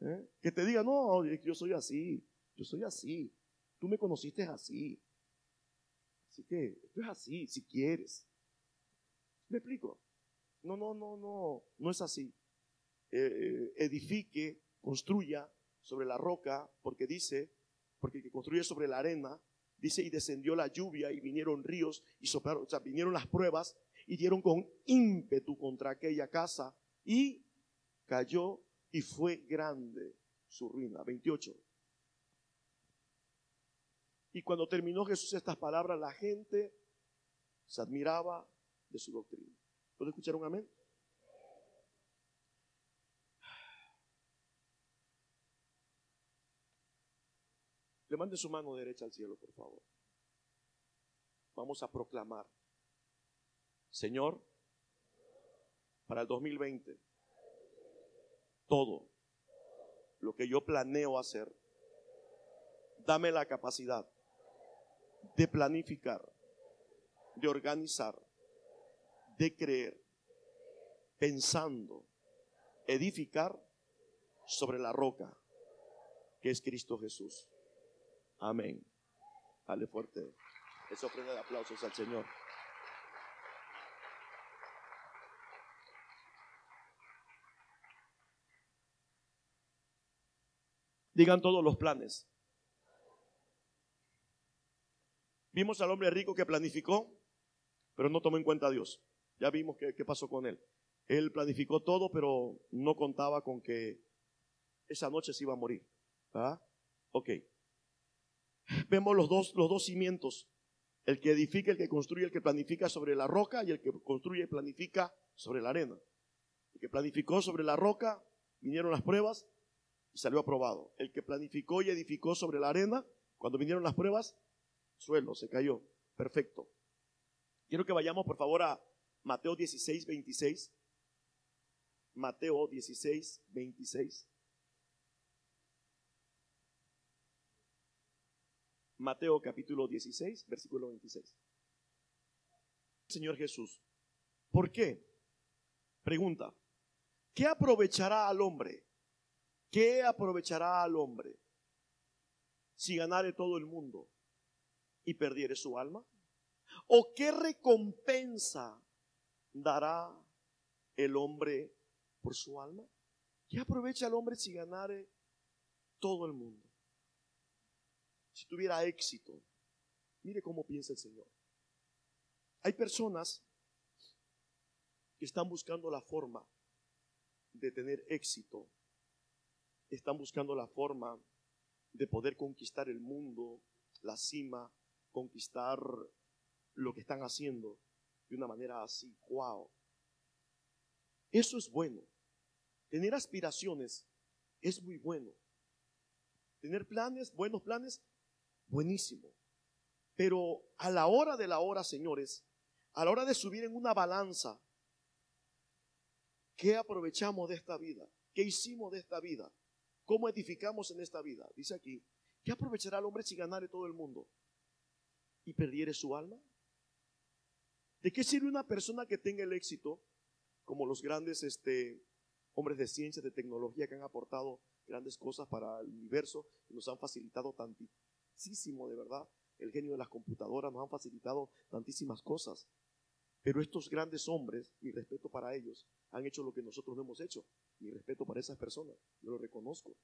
¿Eh? Que te diga, no, yo soy así, yo soy así. Tú me conociste así. Así que esto es así, si quieres. ¿Me explico? No, no, no, no, no es así. Eh, eh, edifique, construya sobre la roca, porque dice, porque el que construye sobre la arena, dice, y descendió la lluvia y vinieron ríos y soplaron, o sea, vinieron las pruebas y dieron con ímpetu contra aquella casa y cayó y fue grande su ruina. 28. Y cuando terminó Jesús estas palabras, la gente se admiraba de su doctrina. ¿Puedo escuchar un amén? Le mande su mano derecha al cielo, por favor. Vamos a proclamar, Señor, para el 2020, todo lo que yo planeo hacer, dame la capacidad de planificar, de organizar, de creer, pensando, edificar sobre la roca que es Cristo Jesús. Amén. Dale fuerte. Esa ofrenda de aplausos al Señor. Digan todos los planes. Vimos al hombre rico que planificó, pero no tomó en cuenta a Dios. Ya vimos qué, pasó con él. Él planificó todo, pero no contaba con que esa noche se iba a morir. ¿Ah? Ok. Vemos los dos, los dos cimientos. El que edifica, el que construye, el que planifica sobre la roca y el que construye y planifica sobre la arena. El que planificó sobre la roca, vinieron las pruebas salió aprobado. El que planificó y edificó sobre la arena, cuando vinieron las pruebas, suelo, se cayó. Perfecto. Quiero que vayamos por favor a Mateo 16, 26. Mateo 16, 26. Mateo capítulo 16, versículo 26. Señor Jesús, ¿por qué? Pregunta, ¿qué aprovechará al hombre? ¿Qué aprovechará al hombre si ganare todo el mundo y perdiere su alma? ¿O qué recompensa dará el hombre por su alma? ¿Qué aprovecha el hombre si ganare todo el mundo? si tuviera éxito. Mire cómo piensa el Señor. Hay personas que están buscando la forma de tener éxito. Están buscando la forma de poder conquistar el mundo, la cima, conquistar lo que están haciendo de una manera así. ¡Wow! Eso es bueno. Tener aspiraciones es muy bueno. Tener planes, buenos planes, buenísimo. Pero a la hora de la hora, señores, a la hora de subir en una balanza, ¿qué aprovechamos de esta vida? ¿Qué hicimos de esta vida? ¿Cómo edificamos en esta vida? Dice aquí, ¿qué aprovechará el hombre si ganare todo el mundo y perdiere su alma? ¿De qué sirve una persona que tenga el éxito, como los grandes este, hombres de ciencia, de tecnología que han aportado grandes cosas para el universo y nos han facilitado tanto, de verdad. El genio de las computadoras nos han facilitado tantísimas cosas. Pero estos grandes hombres, mi respeto para ellos, han hecho lo que nosotros no hemos hecho. Mi respeto para esas personas, yo lo reconozco.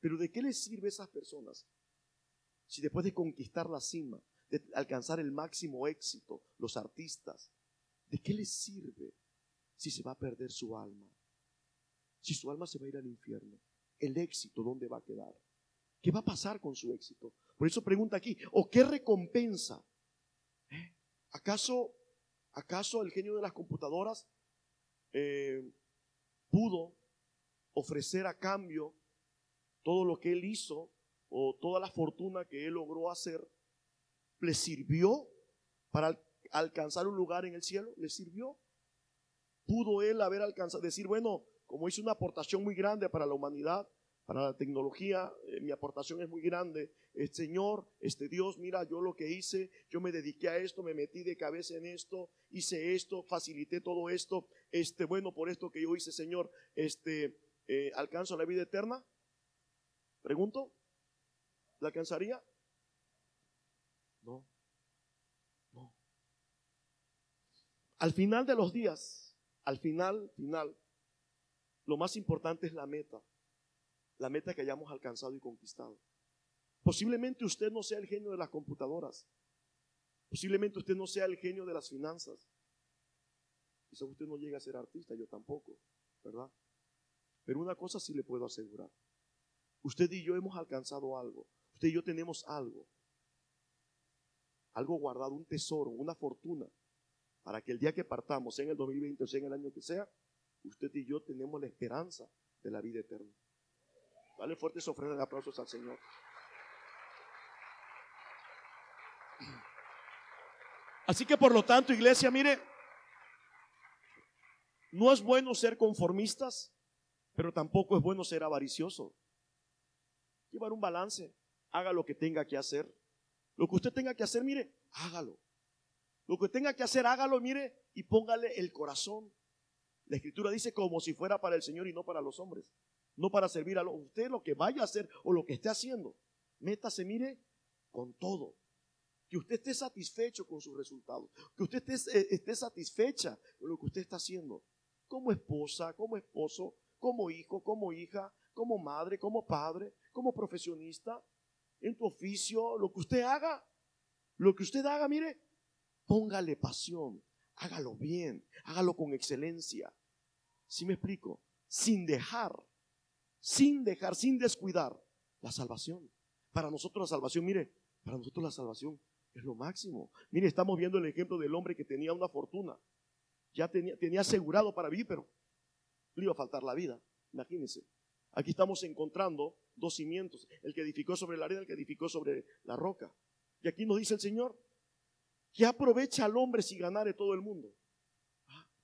Pero ¿de qué les sirve esas personas si después de conquistar la cima, de alcanzar el máximo éxito, los artistas, ¿de qué les sirve si se va a perder su alma? Si su alma se va a ir al infierno, el éxito, ¿dónde va a quedar? ¿Qué va a pasar con su éxito? Por eso pregunta aquí, ¿o qué recompensa? ¿Eh? ¿Acaso, acaso el genio de las computadoras eh, pudo ofrecer a cambio todo lo que él hizo o toda la fortuna que él logró hacer? ¿Le sirvió para alcanzar un lugar en el cielo? ¿Le sirvió? ¿Pudo él haber alcanzado, decir, bueno, como hizo una aportación muy grande para la humanidad, para la tecnología, eh, mi aportación es muy grande. El Señor, este Dios, mira, yo lo que hice, yo me dediqué a esto, me metí de cabeza en esto, hice esto, facilité todo esto. Este, bueno, por esto que yo hice, Señor, este, eh, ¿alcanzo la vida eterna? Pregunto, ¿la alcanzaría? No, no. Al final de los días, al final, final, lo más importante es la meta la meta que hayamos alcanzado y conquistado. Posiblemente usted no sea el genio de las computadoras. Posiblemente usted no sea el genio de las finanzas. Quizá usted no llegue a ser artista, yo tampoco, ¿verdad? Pero una cosa sí le puedo asegurar. Usted y yo hemos alcanzado algo. Usted y yo tenemos algo. Algo guardado, un tesoro, una fortuna para que el día que partamos, sea en el 2020 o sea en el año que sea, usted y yo tenemos la esperanza de la vida eterna. Dale fuertes ofrendas de aplausos al Señor. Así que por lo tanto, iglesia, mire, no es bueno ser conformistas, pero tampoco es bueno ser avaricioso. Llevar un balance, haga lo que tenga que hacer. Lo que usted tenga que hacer, mire, hágalo. Lo que tenga que hacer, hágalo, mire, y póngale el corazón. La escritura dice como si fuera para el Señor y no para los hombres. No para servir a los, usted lo que vaya a hacer o lo que esté haciendo. Métase, mire, con todo. Que usted esté satisfecho con sus resultados. Que usted esté, eh, esté satisfecha con lo que usted está haciendo. Como esposa, como esposo, como hijo, como hija, como madre, como padre, como profesionista, en tu oficio, lo que usted haga, lo que usted haga, mire, póngale pasión, hágalo bien, hágalo con excelencia. ¿Sí me explico? Sin dejar, sin dejar, sin descuidar la salvación. Para nosotros la salvación, mire, para nosotros la salvación es lo máximo. Mire, estamos viendo el ejemplo del hombre que tenía una fortuna. Ya tenía, tenía asegurado para vivir, pero le iba a faltar la vida. Imagínense. Aquí estamos encontrando dos cimientos, el que edificó sobre la arena, el que edificó sobre la roca. Y aquí nos dice el Señor, que aprovecha al hombre si ganare todo el mundo.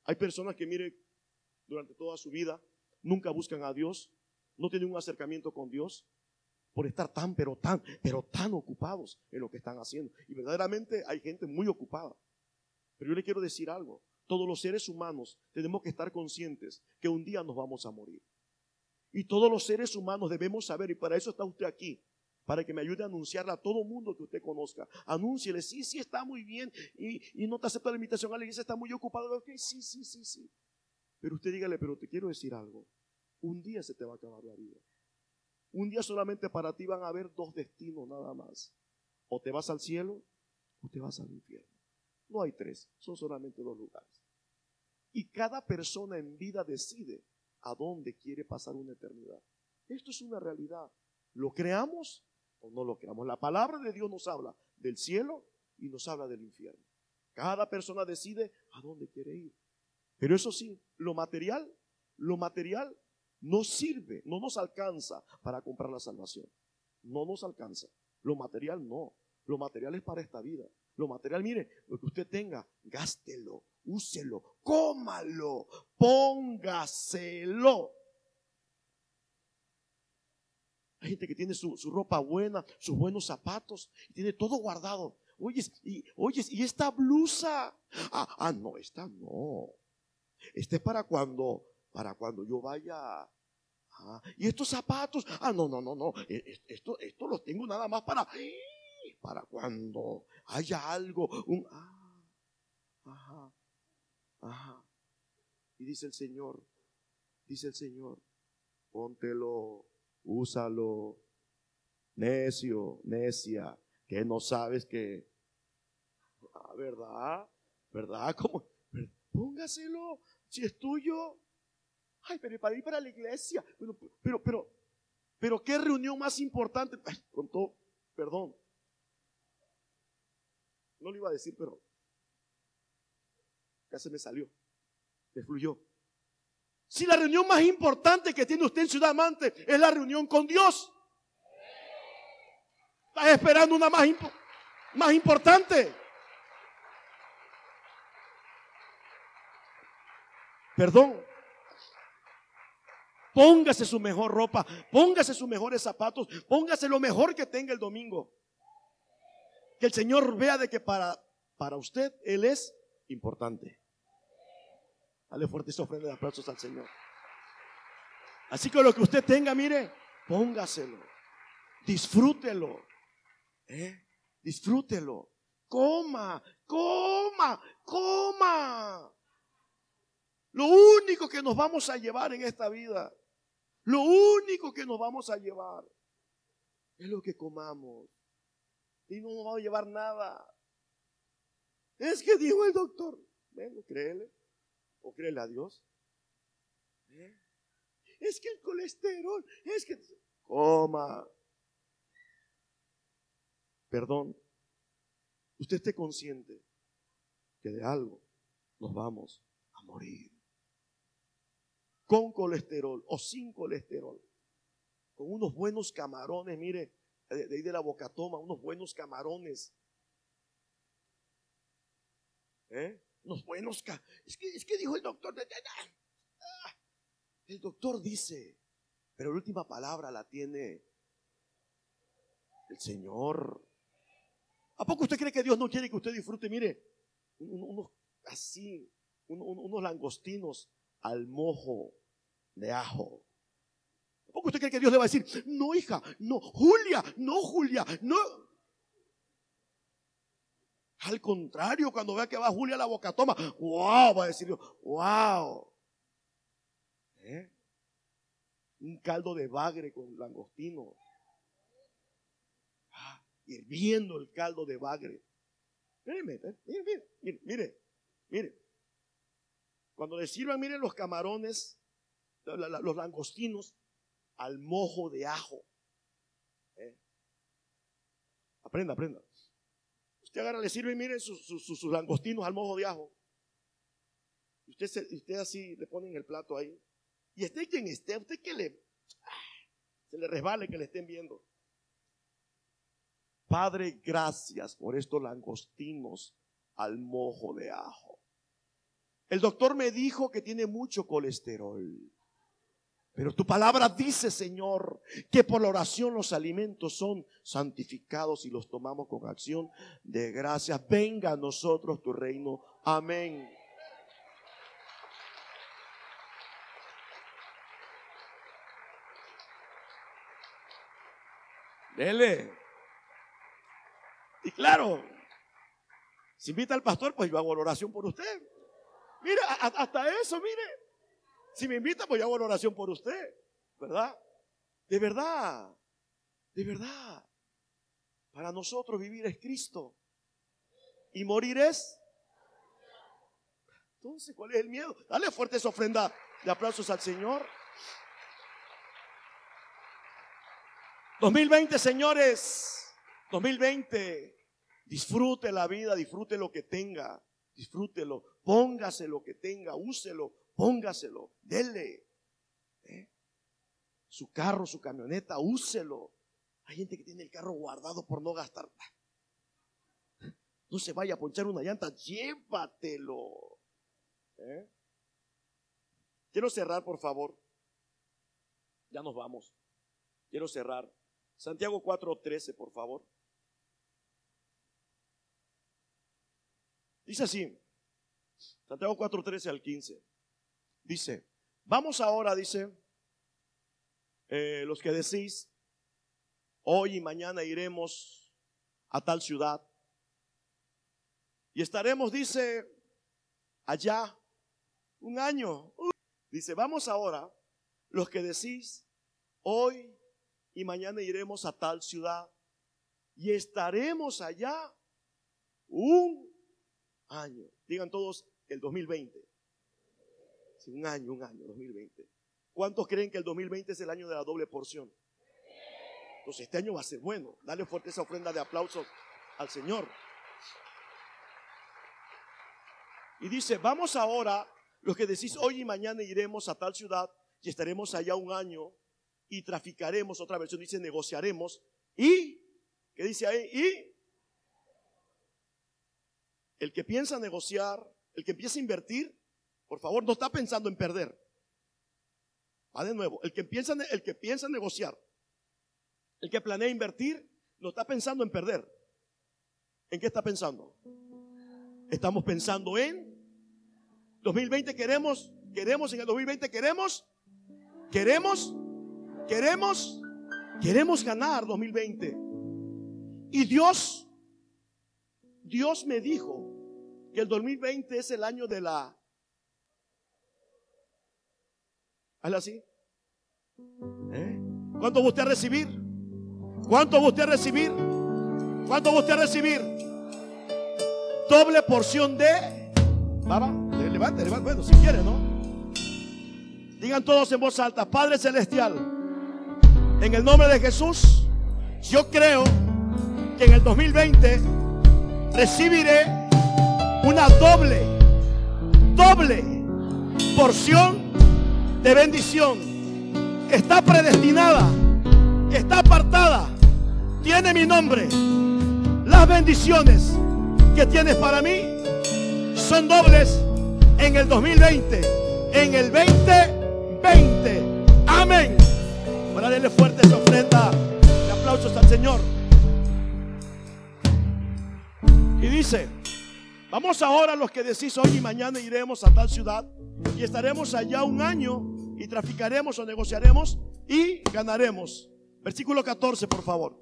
Hay personas que, mire, durante toda su vida nunca buscan a Dios, no tienen un acercamiento con Dios por estar tan, pero tan, pero tan ocupados en lo que están haciendo. Y verdaderamente hay gente muy ocupada. Pero yo le quiero decir algo, todos los seres humanos tenemos que estar conscientes que un día nos vamos a morir. Y todos los seres humanos debemos saber, y para eso está usted aquí, para que me ayude a anunciarle a todo mundo que usted conozca. Anúnciele, sí, sí, está muy bien, y, no te acepta la invitación a la iglesia, está muy ocupado. Ok, sí, sí, sí, sí. Pero usted dígale, pero te quiero decir algo. Un día se te va a acabar la vida. Un día solamente para ti van a haber dos destinos nada más. O te vas al cielo o te vas al infierno. No hay tres, son solamente dos lugares. Y cada persona en vida decide a dónde quiere pasar una eternidad. Esto es una realidad. ¿Lo creamos o no lo creamos? La palabra de Dios nos habla del cielo y nos habla del infierno. Cada persona decide a dónde quiere ir. Pero eso sí, lo material, lo material no sirve, no nos alcanza para comprar la salvación. No nos alcanza. Lo material no. Lo material es para esta vida. Lo material, mire, lo que usted tenga, gástelo, úselo, cómalo, póngaselo. Hay gente que tiene su, ropa buena, sus buenos zapatos, tiene todo guardado. Oye, y, oyes, y esta blusa. Ah, ah, no, esta no. Este es para cuando, para cuando yo vaya. Ah, y estos zapatos. Ah, no, no, no, no. E, e, esto, esto lo tengo nada más para, para cuando haya algo. Un, ah, ajá. Ajá. Y dice el Señor, dice el Señor, póntelo, úsalo, necio, necia, que no sabes que, ah, ¿verdad? ¿Verdad? ¿Cómo? Póngaselo, si es tuyo. Ay, pero para ir para la iglesia. Pero, pero, pero, pero, ¿qué reunión más importante? Con todo, perdón. No lo iba a decir, pero ya se me salió, me fluyó. Si la reunión más importante que tiene usted en Ciudad Amante es la reunión con Dios, estás esperando una más, más importante. Perdón. Póngase su mejor ropa, póngase sus mejores zapatos, póngase lo mejor que tenga el domingo. Que el Señor vea de que para, para usted Él es importante. Dale fuerte ofrenda de aplausos al Señor. Así que lo que usted tenga, mire, póngaselo. Disfrútelo. ¿eh? Disfrútelo. Coma, coma, coma. Lo único que nos vamos a llevar en esta vida, lo único que nos vamos a llevar es lo que comamos. Y no nos vamos a llevar nada. Es que dijo el doctor, bueno, créele, o créele a Dios. ¿Eh? Es que el colesterol, es que... Coma. Perdón. Usted esté consciente que de algo nos vamos a morir. Con colesterol o sin colesterol. Con unos buenos camarones, mire, de, ahí de la boca toma, unos buenos camarones. ¿Eh? Unos buenos es que, es que dijo el doctor. Ah, el doctor dice, pero la última palabra la tiene el Señor. ¿A poco usted cree que Dios no quiere que usted disfrute? Mire, unos así, unos langostinos al mojo de ajo. ¿A poco usted cree que Dios le va a decir, no hija, no, Julia, no Julia, no? Al contrario, cuando vea que va Julia a la boca toma, wow, va a decir wow. ¿Eh? Un caldo de bagre con langostino. Ah, hirviendo el caldo de bagre. Mire, mire, mire, mire, mire. Cuando le sirvan, miren los camarones, los langostinos al mojo de ajo. ¿Eh? Aprenda, aprenda. Usted agarra, le sirve, miren sus, langostinos al mojo de ajo. Usted, usted así le pone en el plato ahí. Y esté quien esté, usted que le, se le resbale que le estén viendo. Padre, gracias por estos langostinos al mojo de ajo. El doctor me dijo que tiene mucho colesterol. Pero tu palabra dice, Señor, que por la oración los alimentos son santificados y los tomamos con acción de gracias. Venga a nosotros tu reino. Amén. Dele. Y claro, si invita al pastor, pues yo hago la oración por usted. Mira, hasta eso, mire. Si me invita, pues yo hago la oración por usted, ¿verdad? De verdad, de verdad. Para nosotros vivir es Cristo. Y morir es. Entonces, ¿cuál es el miedo? Dale fuerte esa ofrenda de aplausos al Señor. 2020, señores. 2020. Disfrute la vida, disfrute lo que tenga. Disfrútelo. Póngase lo que tenga, úselo póngaselo, dele. ¿eh? Su carro, su camioneta, úselo. Hay gente que tiene el carro guardado por no gastar. No se vaya a ponchar una llanta, llévatelo. ¿eh? Quiero cerrar, por favor. Ya nos vamos. Quiero cerrar. Santiago 4:13, por favor. Dice así. Santiago 4:13 al 15. Dice, vamos ahora, dice, eh, los que decís, hoy y mañana iremos a tal ciudad y estaremos, dice, allá un año. Dice, vamos ahora, los que decís, hoy y mañana iremos a tal ciudad y estaremos allá un año. Digan todos el 2020 un año, un año, 2020. ¿Cuántos creen que el 2020 es el año de la doble porción? Entonces este año va a ser bueno. Dale fuerte esa ofrenda de aplausos al Señor. Y dice, vamos ahora, los que decís hoy y mañana iremos a tal ciudad y estaremos allá un año y traficaremos, otra versión dice negociaremos y, ¿qué dice ahí? Y el que piensa negociar, el que empieza a invertir, por favor, no está pensando en perder. Va de nuevo, el que piensa, el que piensa negociar, el que planea invertir, no está pensando en perder. ¿En qué está pensando? Estamos pensando en 2020 queremos, queremos en el 2020 queremos, queremos, queremos, queremos ganar 2020. Y Dios, Dios me dijo que el 2020 es el año de la Hazlo así. ¿Eh? ¿Cuánto va recibir? ¿Cuánto va recibir? ¿Cuánto va recibir? Doble porción de. Baba, levante, levante. Bueno, si quiere, ¿no? Digan todos en voz alta: Padre Celestial, en el nombre de Jesús, yo creo que en el 2020 recibiré una doble doble porción de bendición. Está predestinada, está apartada, tiene mi nombre. Las bendiciones que tienes para mí son dobles en el 2020, en el 2020. Amén. Para darle fuerte esa ofrenda de aplausos al Señor. Y dice, vamos ahora los que decís hoy y mañana iremos a tal ciudad y estaremos allá un año y traficaremos o negociaremos y ganaremos. Versículo 14, por favor.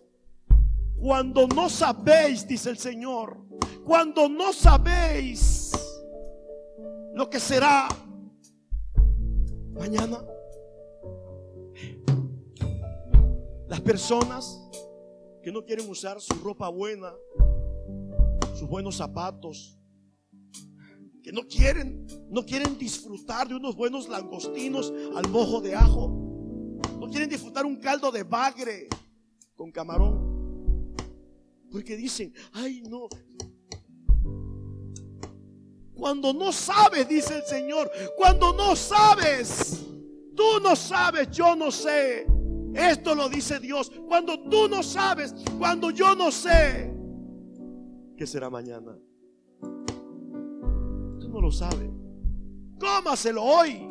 Cuando no sabéis, dice el Señor, cuando no sabéis lo que será mañana, las personas que no quieren usar su ropa buena, sus buenos zapatos, que no quieren, no quieren disfrutar de unos buenos langostinos al mojo de ajo, no quieren disfrutar un caldo de bagre con camarón. Porque dicen, ay no. Cuando no sabes, dice el Señor, cuando no sabes, tú no sabes, yo no sé. Esto lo dice Dios. Cuando tú no sabes, cuando yo no sé, ¿qué será mañana? No lo sabes. Cómaselo hoy.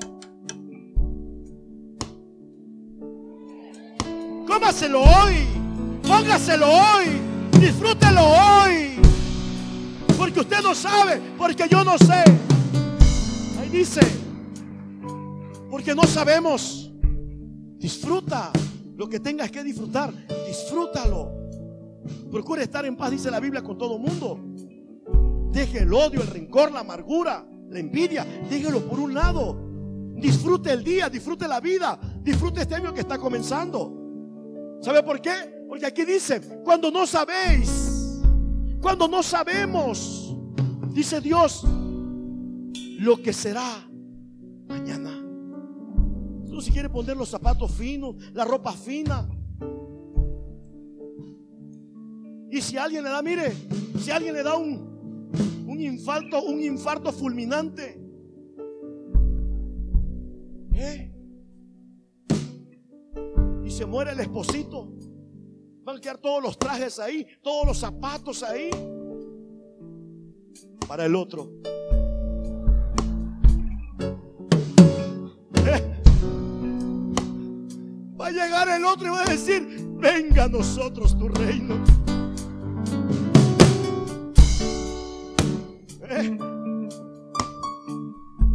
Cómaselo hoy. Póngaselo hoy. Disfrútelo hoy. Porque usted no sabe, porque yo no sé. Ahí dice, porque no sabemos. Disfruta lo que tengas que disfrutar. Disfrútalo. Procure estar en paz, dice la Biblia, con todo mundo. Deje el odio, el rencor, la amargura, la envidia. Déjelo por un lado. Disfrute el día, disfrute la vida, disfrute este año que está comenzando. ¿Sabe por qué? Porque aquí dice, cuando no sabéis, cuando no sabemos, dice Dios, lo que será mañana. Tú si quiere poner los zapatos finos, la ropa fina. Y si alguien le da, mire, si alguien le da un, un infarto, un infarto fulminante, ¿eh? y se muere el esposito, Van a quedar todos los trajes ahí, todos los zapatos ahí. Para el otro. Eh. Va a llegar el otro y va a decir, venga a nosotros tu reino.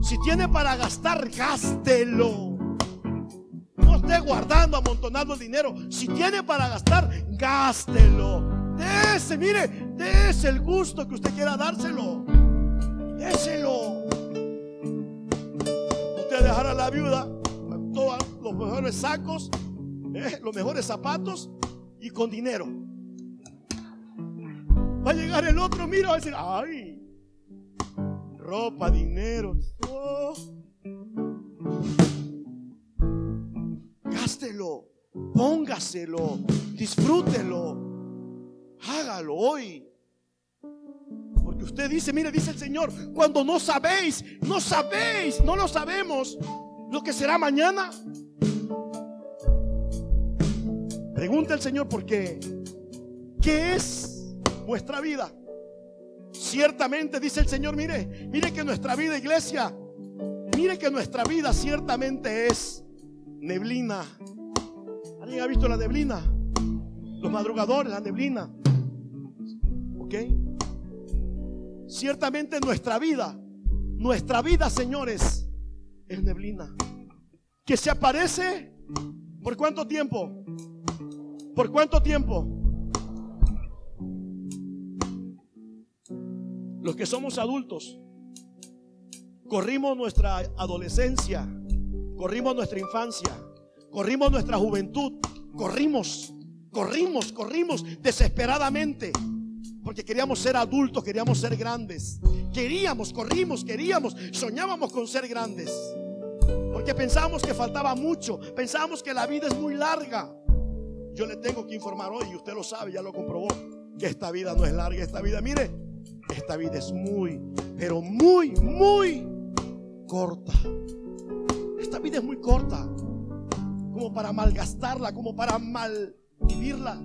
Si tiene para gastar, gástelo esté guardando, amontonando el dinero. Si tiene para gastar, gástelo. Dese, mire, dese el gusto que usted quiera dárselo. Déselo. Usted dejará a la viuda todos los mejores sacos, eh, los mejores zapatos y con dinero. Va a llegar el otro, mira, va a decir, ay, ropa, dinero. Oh. póngaselo, disfrútelo, hágalo hoy. Porque usted dice, mire, dice el Señor, cuando no sabéis, no sabéis, no lo sabemos lo que será mañana. Pregunta el Señor, ¿por qué? ¿Qué es vuestra vida? Ciertamente, dice el Señor, mire, mire que nuestra vida, iglesia, mire que nuestra vida ciertamente es neblina ¿Alguien ha visto la neblina? Los madrugadores, la neblina. ¿Ok? Ciertamente nuestra vida, nuestra vida, señores, es neblina. Que se aparece por cuánto tiempo? ¿Por cuánto tiempo? Los que somos adultos, corrimos nuestra adolescencia, corrimos nuestra infancia, Corrimos nuestra juventud, corrimos, corrimos, corrimos desesperadamente. Porque queríamos ser adultos, queríamos ser grandes. Queríamos, corrimos, queríamos, soñábamos con ser grandes. Porque pensábamos que faltaba mucho, pensábamos que la vida es muy larga. Yo le tengo que informar hoy, y usted lo sabe, ya lo comprobó, que esta vida no es larga, esta vida, mire, esta vida es muy, pero muy, muy corta. Esta vida es muy corta. Como para malgastarla, como para mal vivirla.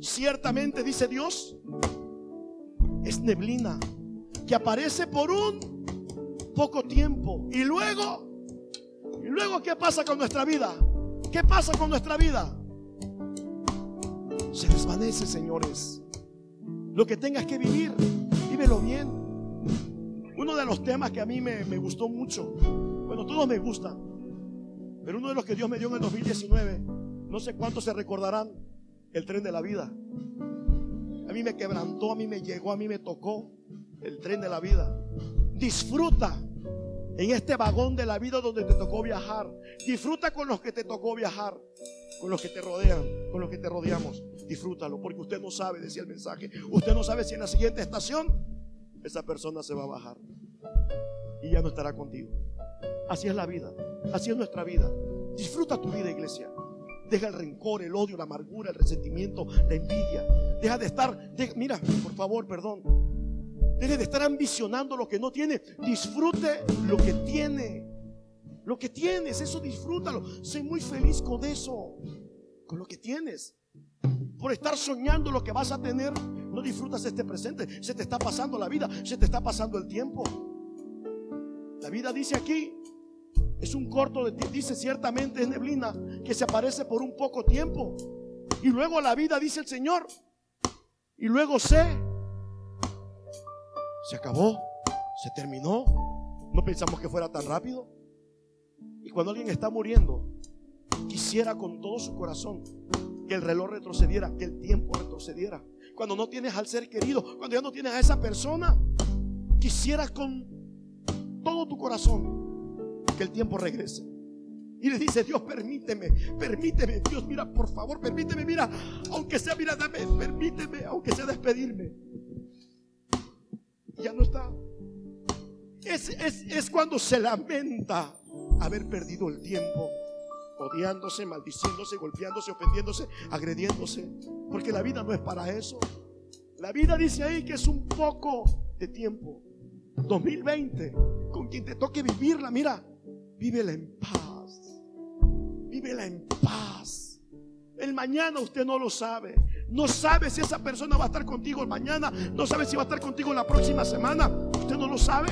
Ciertamente, dice Dios, es neblina que aparece por un poco tiempo. Y luego, y luego, ¿qué pasa con nuestra vida? ¿Qué pasa con nuestra vida? Se desvanece, señores. Lo que tengas que vivir, bien. Uno de los temas que a mí me, me gustó mucho, bueno, todos me gustan, pero uno de los que Dios me dio en el 2019, no sé cuántos se recordarán, el tren de la vida. A mí me quebrantó, a mí me llegó, a mí me tocó el tren de la vida. Disfruta en este vagón de la vida donde te tocó viajar. Disfruta con los que te tocó viajar, con los que te rodean, con los que te rodeamos. Disfrútalo, porque usted no sabe, decía el mensaje, usted no sabe si en la siguiente estación esa persona se va a bajar y ya no estará contigo. Así es la vida, así es nuestra vida. Disfruta tu vida, iglesia. Deja el rencor, el odio, la amargura, el resentimiento, la envidia. Deja de estar, mira, por favor, perdón. Deje de estar ambicionando lo que no tiene. Disfrute lo que tiene. Lo que tienes, eso disfrútalo. Sé muy feliz con eso, con lo que tienes. Por estar soñando lo que vas a tener, no disfrutas este presente. Se te está pasando la vida, se te está pasando el tiempo. La vida dice aquí, es un corto de dice ciertamente es neblina que se aparece por un poco tiempo. Y luego la vida, dice el Señor. Y luego se, se acabó, se terminó. No pensamos que fuera tan rápido. Y cuando alguien está muriendo, quisiera con todo su corazón que el reloj retrocediera, que el tiempo retrocediera. Cuando no tienes al ser querido, cuando ya no tienes a esa persona, quisieras con todo tu corazón que el tiempo regrese. Y le dice, Dios, permíteme, permíteme, Dios, mira, por favor, permíteme, mira, aunque sea, mira, dame, permíteme, aunque sea despedirme. Ya no está. Es, es cuando se lamenta haber perdido el tiempo, odiándose, maldiciéndose, golpeándose, ofendiéndose, agrediéndose. Porque la vida no es para eso. La vida dice ahí que es un poco de tiempo. 2020, con quien te toque vivirla, mira, vívela en paz. Vívela en paz. El mañana usted no lo sabe. No sabe si esa persona va a estar contigo mañana. No sabe si va a estar contigo la próxima semana. Usted no lo sabe.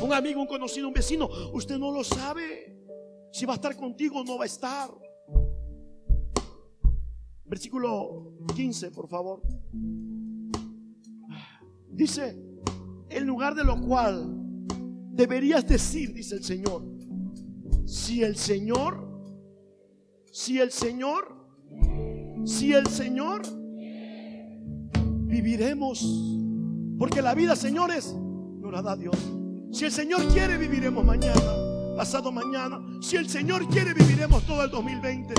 Un amigo, un conocido, un vecino. Usted no lo sabe. Si va a estar contigo o no va a estar. Versículo 15, por favor. Dice, en lugar de lo cual deberías decir, dice el Señor, si el Señor, si el Señor, si el Señor, viviremos. Porque la vida, señores, no la da Dios. Si el Señor quiere, viviremos mañana, pasado mañana. Si el Señor quiere, viviremos todo el 2020.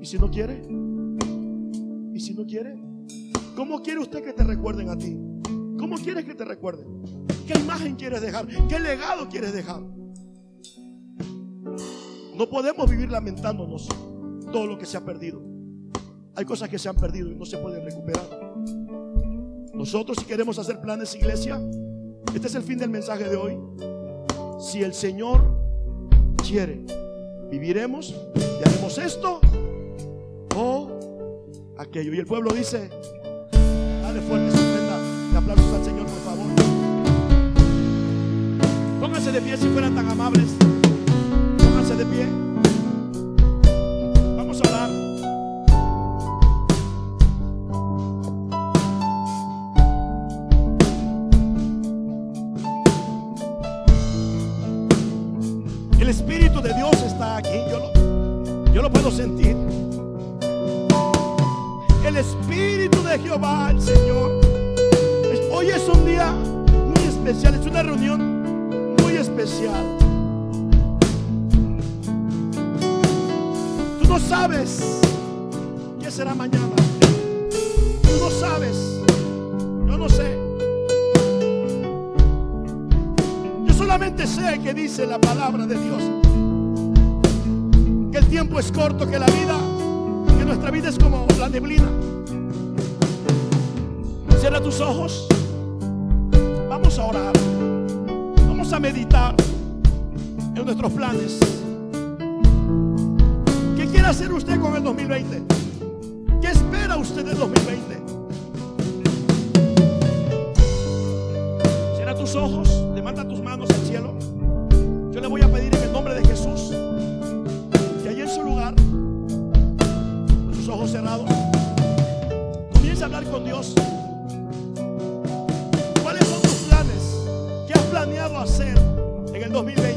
¿Y si no quiere? ¿Y si no quiere? ¿Cómo quiere usted que te recuerden a ti? ¿Cómo quieres que te recuerden? ¿Qué imagen quieres dejar? ¿Qué legado quieres dejar? No podemos vivir lamentándonos todo lo que se ha perdido. Hay cosas que se han perdido y no se pueden recuperar. Nosotros si queremos hacer planes iglesia, este es el fin del mensaje de hoy. Si el Señor quiere, viviremos y haremos esto o aquello. Y el pueblo dice, dale fuerte aplausos al Señor, por favor. Pónganse de pie si fueran tan amables. De pie. 2020.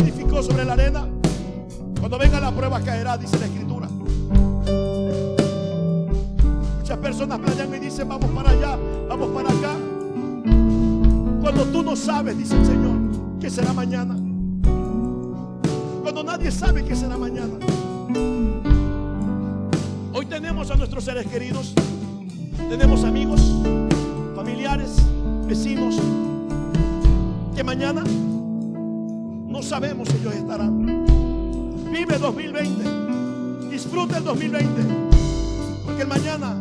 edificó sobre la arena, cuando venga la prueba caerá, dice la escritura. Muchas personas planean y dicen, vamos para allá, vamos para acá. Cuando tú no sabes, dice el Señor, que será mañana. Cuando nadie sabe que será mañana. Hoy tenemos a nuestros seres queridos, tenemos amigos, familiares, vecinos, que mañana no sabemos si ellos estarán. Vive 2020. Disfruta el 2020. Porque el mañana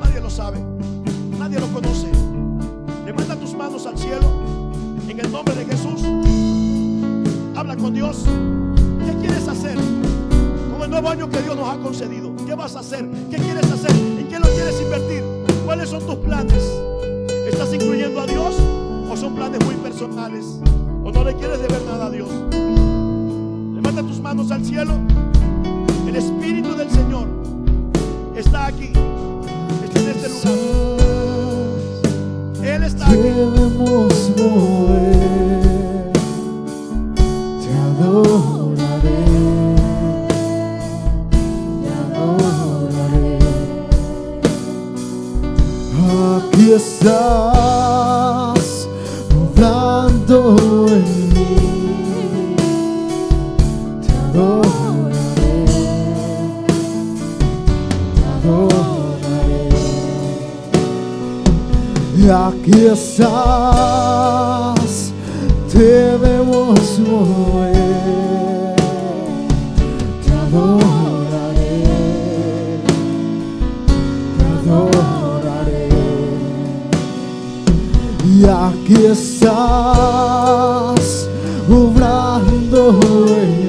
nadie lo sabe. Nadie lo conoce. Levanta tus manos al cielo. En el nombre de Jesús. Habla con Dios. ¿Qué quieres hacer con el nuevo año que Dios nos ha concedido? ¿Qué vas a hacer? ¿Qué quieres hacer? ¿En qué lo quieres invertir? ¿Cuáles son tus planes? ¿Estás incluyendo a Dios o son planes muy personales? o no le quieres deber nada a Dios. Levanta tus manos al cielo. El Espíritu del Señor está aquí, está en este lugar. Él está aquí. piensas, debemos mover. Te adoraré, te adoraré. Y aquí estás, obrando en